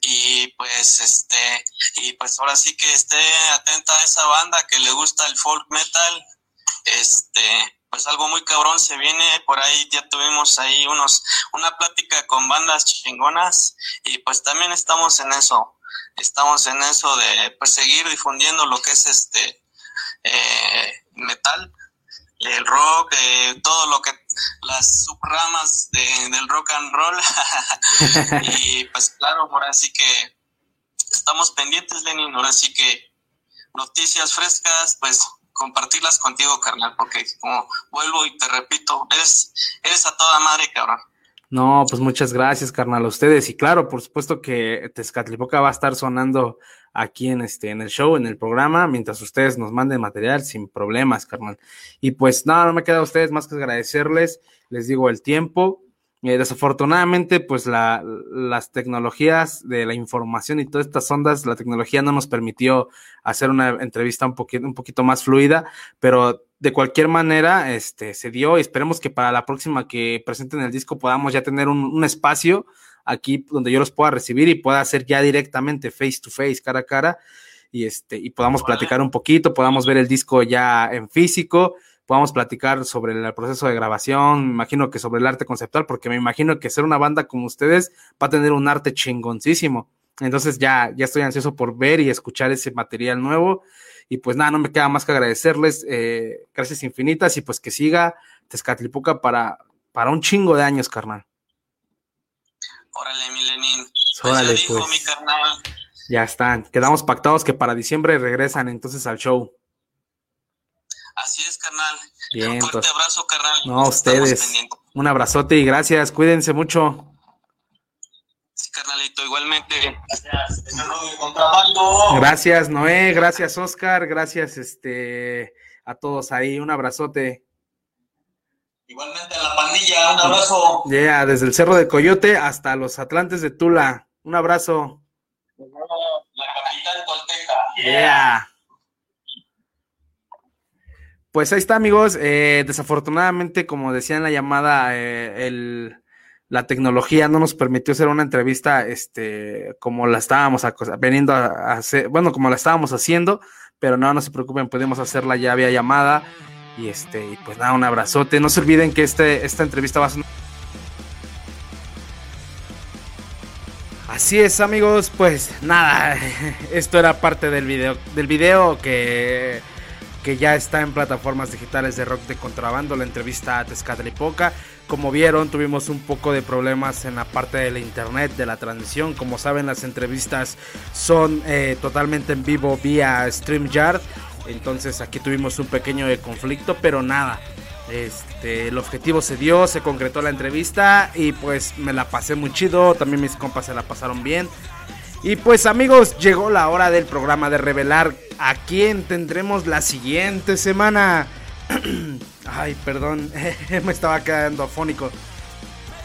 y pues este y pues ahora sí que esté atenta a esa banda que le gusta el folk metal este pues algo muy cabrón se viene. Por ahí ya tuvimos ahí unos una plática con bandas chingonas y pues también estamos en eso. Estamos en eso de pues seguir difundiendo lo que es este eh, metal, el rock, eh, todo lo que las subramas del rock and roll. Y pues claro, ahora sí que estamos pendientes, Lenin, ahora sí que noticias frescas, pues compartirlas contigo, carnal, porque como vuelvo y te repito, eres, eres a toda madre, cabrón. No, pues muchas gracias, carnal, a ustedes. Y claro, por supuesto que Tezcatlipoca va a estar sonando aquí en este, en el show, en el programa, mientras ustedes nos manden material sin problemas, carnal. Y pues nada, no me queda a ustedes más que agradecerles, les digo el tiempo, eh, desafortunadamente, pues la, las tecnologías de la información y todas estas ondas, la tecnología no nos permitió hacer una entrevista un poquito, un poquito más fluida, pero de cualquier manera, este, se dio y esperemos que para la próxima que presenten el disco podamos ya tener un, un espacio aquí donde yo los pueda recibir y pueda hacer ya directamente face to face, cara a cara, y este, y podamos platicar un poquito, podamos ver el disco ya en físico podamos platicar sobre el proceso de grabación, me imagino que sobre el arte conceptual, porque me imagino que ser una banda como ustedes va a tener un arte chingoncísimo. Entonces ya, ya estoy ansioso por ver y escuchar ese material nuevo. Y pues nada, no me queda más que agradecerles, eh, gracias infinitas y pues que siga Tezcatlipoca para, para un chingo de años, carnal. Órale, mi Lenin. Pues Órale, pues. mi carnal. Ya están. Quedamos pactados que para diciembre regresan entonces al show. Así es, carnal. Bien, Un fuerte pues. abrazo, carnal. No, ustedes. Un abrazote y gracias. Cuídense mucho. Sí, carnalito, igualmente. Gracias, Noé. Gracias, Oscar. Gracias, este, a todos ahí. Un abrazote. Igualmente a la pandilla, un abrazo. Yeah, desde el Cerro de Coyote hasta los Atlantes de Tula. Un abrazo. La capital tolteca. yeah. Pues ahí está, amigos. Eh, desafortunadamente, como decía en la llamada, eh, la tecnología no nos permitió hacer una entrevista este, como la estábamos veniendo a hacer, bueno, como la estábamos haciendo, pero no, no se preocupen, pudimos hacerla ya vía llamada. Y este, y pues nada, un abrazote. No se olviden que este, esta entrevista va a ser. Así es, amigos, pues nada, esto era parte del video, del video que, que ya está en plataformas digitales de rock de contrabando, la entrevista a Tezcatlipoca. Como vieron, tuvimos un poco de problemas en la parte del internet, de la transmisión. Como saben, las entrevistas son eh, totalmente en vivo vía StreamYard. Entonces aquí tuvimos un pequeño conflicto, pero nada. Este, el objetivo se dio, se concretó la entrevista y pues me la pasé muy chido. También mis compas se la pasaron bien. Y pues amigos, llegó la hora del programa de revelar a quién tendremos la siguiente semana. Ay, perdón, me estaba quedando afónico.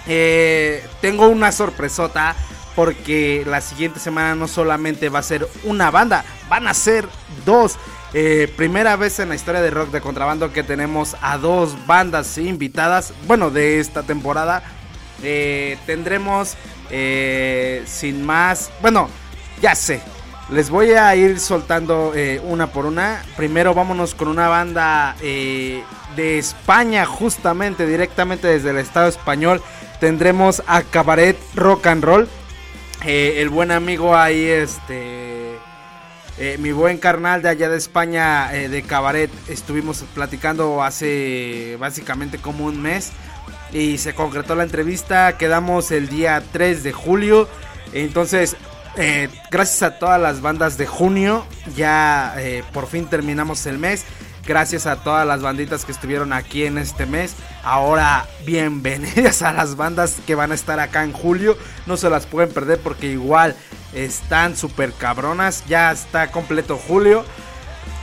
Eh, tengo una sorpresota porque la siguiente semana no solamente va a ser una banda, van a ser dos. Eh, primera vez en la historia de rock de contrabando que tenemos a dos bandas invitadas, bueno, de esta temporada. Eh, tendremos, sin más, bueno, ya sé, les voy a ir soltando una por una. Primero vámonos con una banda de España, justamente directamente desde el Estado español, tendremos a Cabaret Rock and Roll. Eh, el buen amigo ahí, este, eh, mi buen carnal de allá de España, eh, de Cabaret, estuvimos platicando hace básicamente como un mes y se concretó la entrevista. Quedamos el día 3 de julio. Entonces, gracias a todas las bandas de junio, ya por fin terminamos el mes. Gracias a todas las banditas que estuvieron aquí en este mes. Ahora, bienvenidas a las bandas que van a estar acá en julio. No se las pueden perder porque igual están súper cabronas. Ya está completo julio.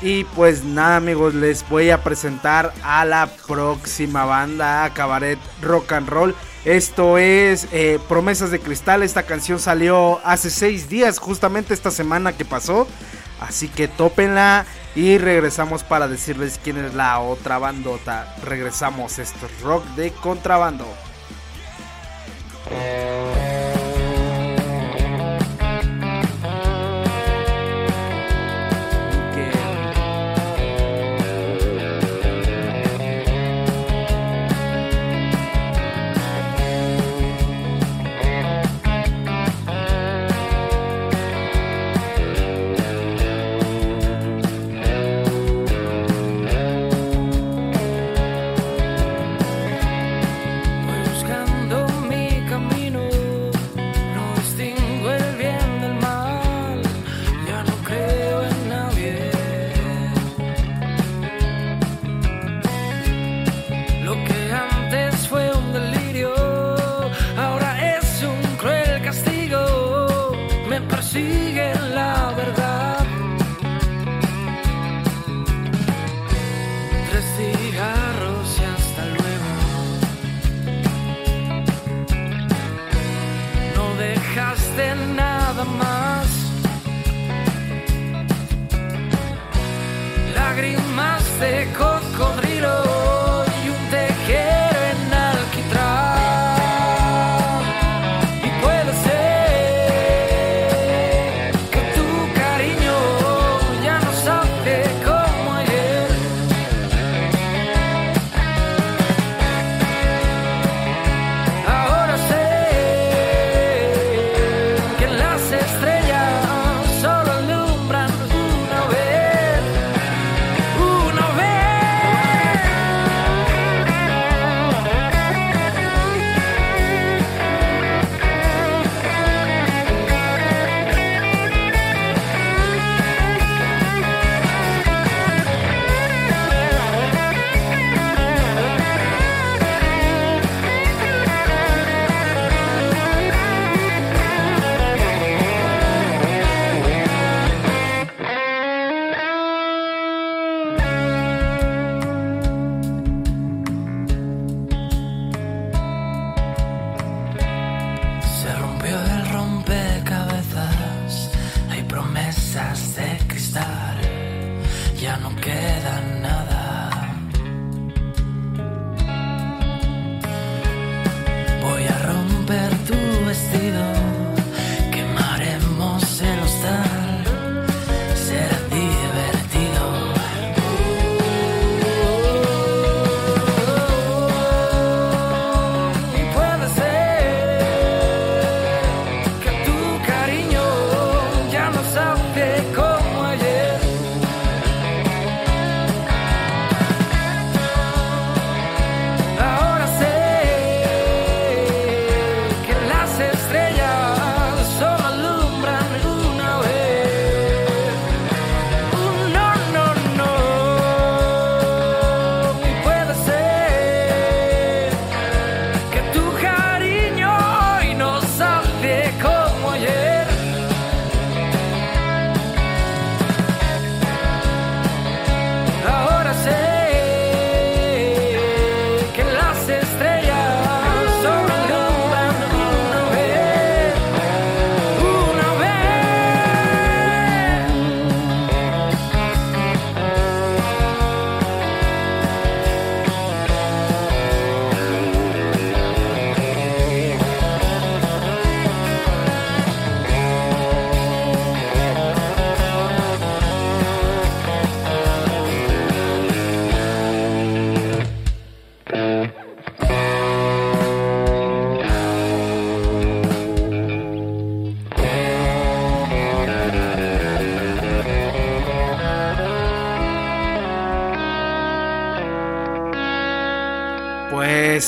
Y pues nada amigos, les voy a presentar a la próxima banda, Cabaret Rock and Roll. Esto es eh, Promesas de Cristal. Esta canción salió hace seis días, justamente esta semana que pasó. Así que tópenla y regresamos para decirles quién es la otra bandota. Regresamos, esto es rock de contrabando.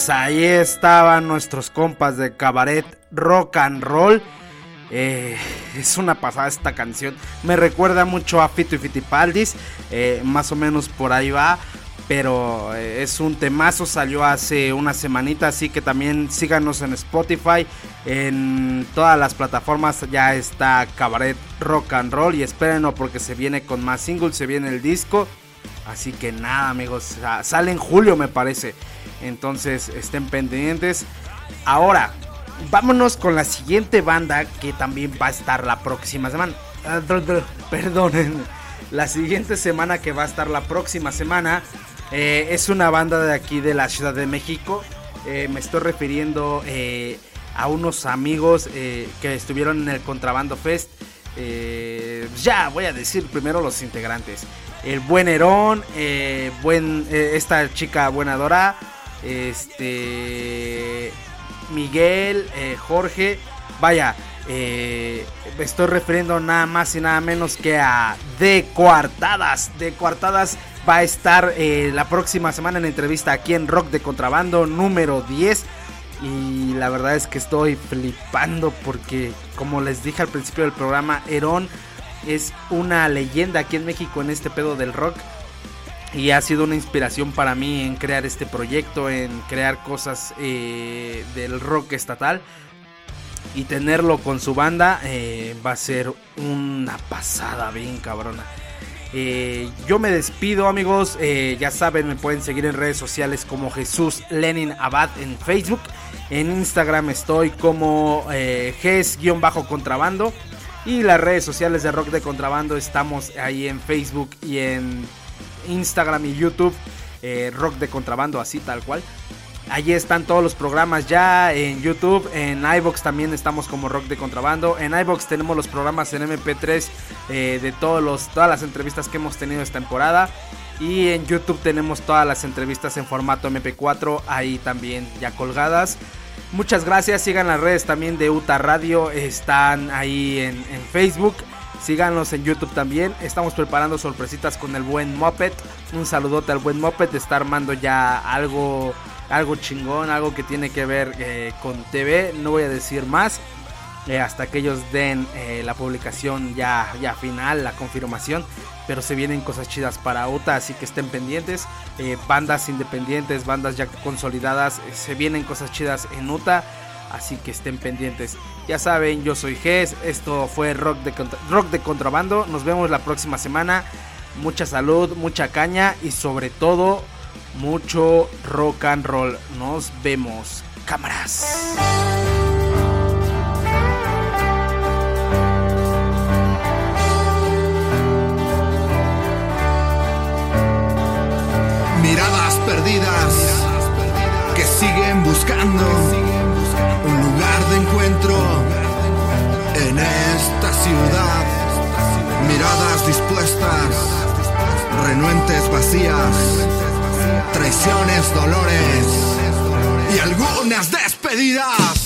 Pues ahí estaban nuestros compas de cabaret rock and roll. Eh, es una pasada esta canción. Me recuerda mucho a Fito y Fitipaldis. Eh, más o menos por ahí va. Pero eh, es un temazo. Salió hace una semanita. Así que también síganos en Spotify. En todas las plataformas ya está Cabaret Rock and Roll. Y espérenlo porque se viene con más singles. Se viene el disco. Así que nada amigos. Sale en julio me parece. Entonces estén pendientes. Ahora, vámonos con la siguiente banda que también va a estar la próxima semana. Ah, perdonen. La siguiente semana que va a estar la próxima semana eh, es una banda de aquí de la Ciudad de México. Eh, me estoy refiriendo eh, a unos amigos que estuvieron en el Contrabando Fest. ya voy a decir primero los integrantes. El buen Herón, buen, esta chica buena Dora, este Miguel, eh, Jorge, vaya, eh, estoy refiriendo nada más y nada menos que a De Coartadas. De Coartadas va a estar eh, la próxima semana en entrevista aquí en Rock de Contrabando número 10. Y la verdad es que estoy flipando porque, como les dije al principio del programa, Herón es una leyenda aquí en México en este pedo del rock y ha sido una inspiración para mí en crear este proyecto, en crear cosas eh, del rock estatal. Y tenerlo con su banda eh, va a ser una pasada bien cabrona. Eh, yo me despido amigos, ya saben, me pueden seguir en redes sociales como Jesús Lenin Abad en Facebook, en Instagram estoy como GES-contrabando. Y las redes sociales de Rock de Contrabando estamos ahí en Facebook y en Instagram y YouTube, eh, Rock de Contrabando, así tal cual. Allí están todos los programas ya en YouTube, en iBox también estamos como Rock de Contrabando. En iBox tenemos los programas en MP3 eh, de todos los, todas las entrevistas que hemos tenido esta temporada. Y en YouTube tenemos todas las entrevistas en formato MP4 ahí también ya colgadas. Muchas gracias, sigan las redes también de UTA Radio, están ahí en, en Facebook. Síganos en YouTube también. Estamos preparando sorpresitas con el buen Moped. Un saludote al buen Moped. Está armando ya algo, algo chingón, algo que tiene que ver eh, con TV. No voy a decir más. Eh, hasta que ellos den eh, la publicación ya, ya final, la confirmación. Pero se vienen cosas chidas para UTA, así que estén pendientes. bandas independientes, bandas ya consolidadas. se vienen cosas chidas en UTA. Así que estén pendientes. Ya saben, yo soy Ges. Esto fue Rock de, Rock de Contrabando. Nos vemos la próxima semana. Mucha salud, mucha caña y sobre todo mucho rock and roll. Nos vemos. Cámaras. Miradas perdidas que siguen buscando encuentro en esta ciudad. Miradas dispuestas, renuentes vacías, traiciones, dolores y algunas despedidas.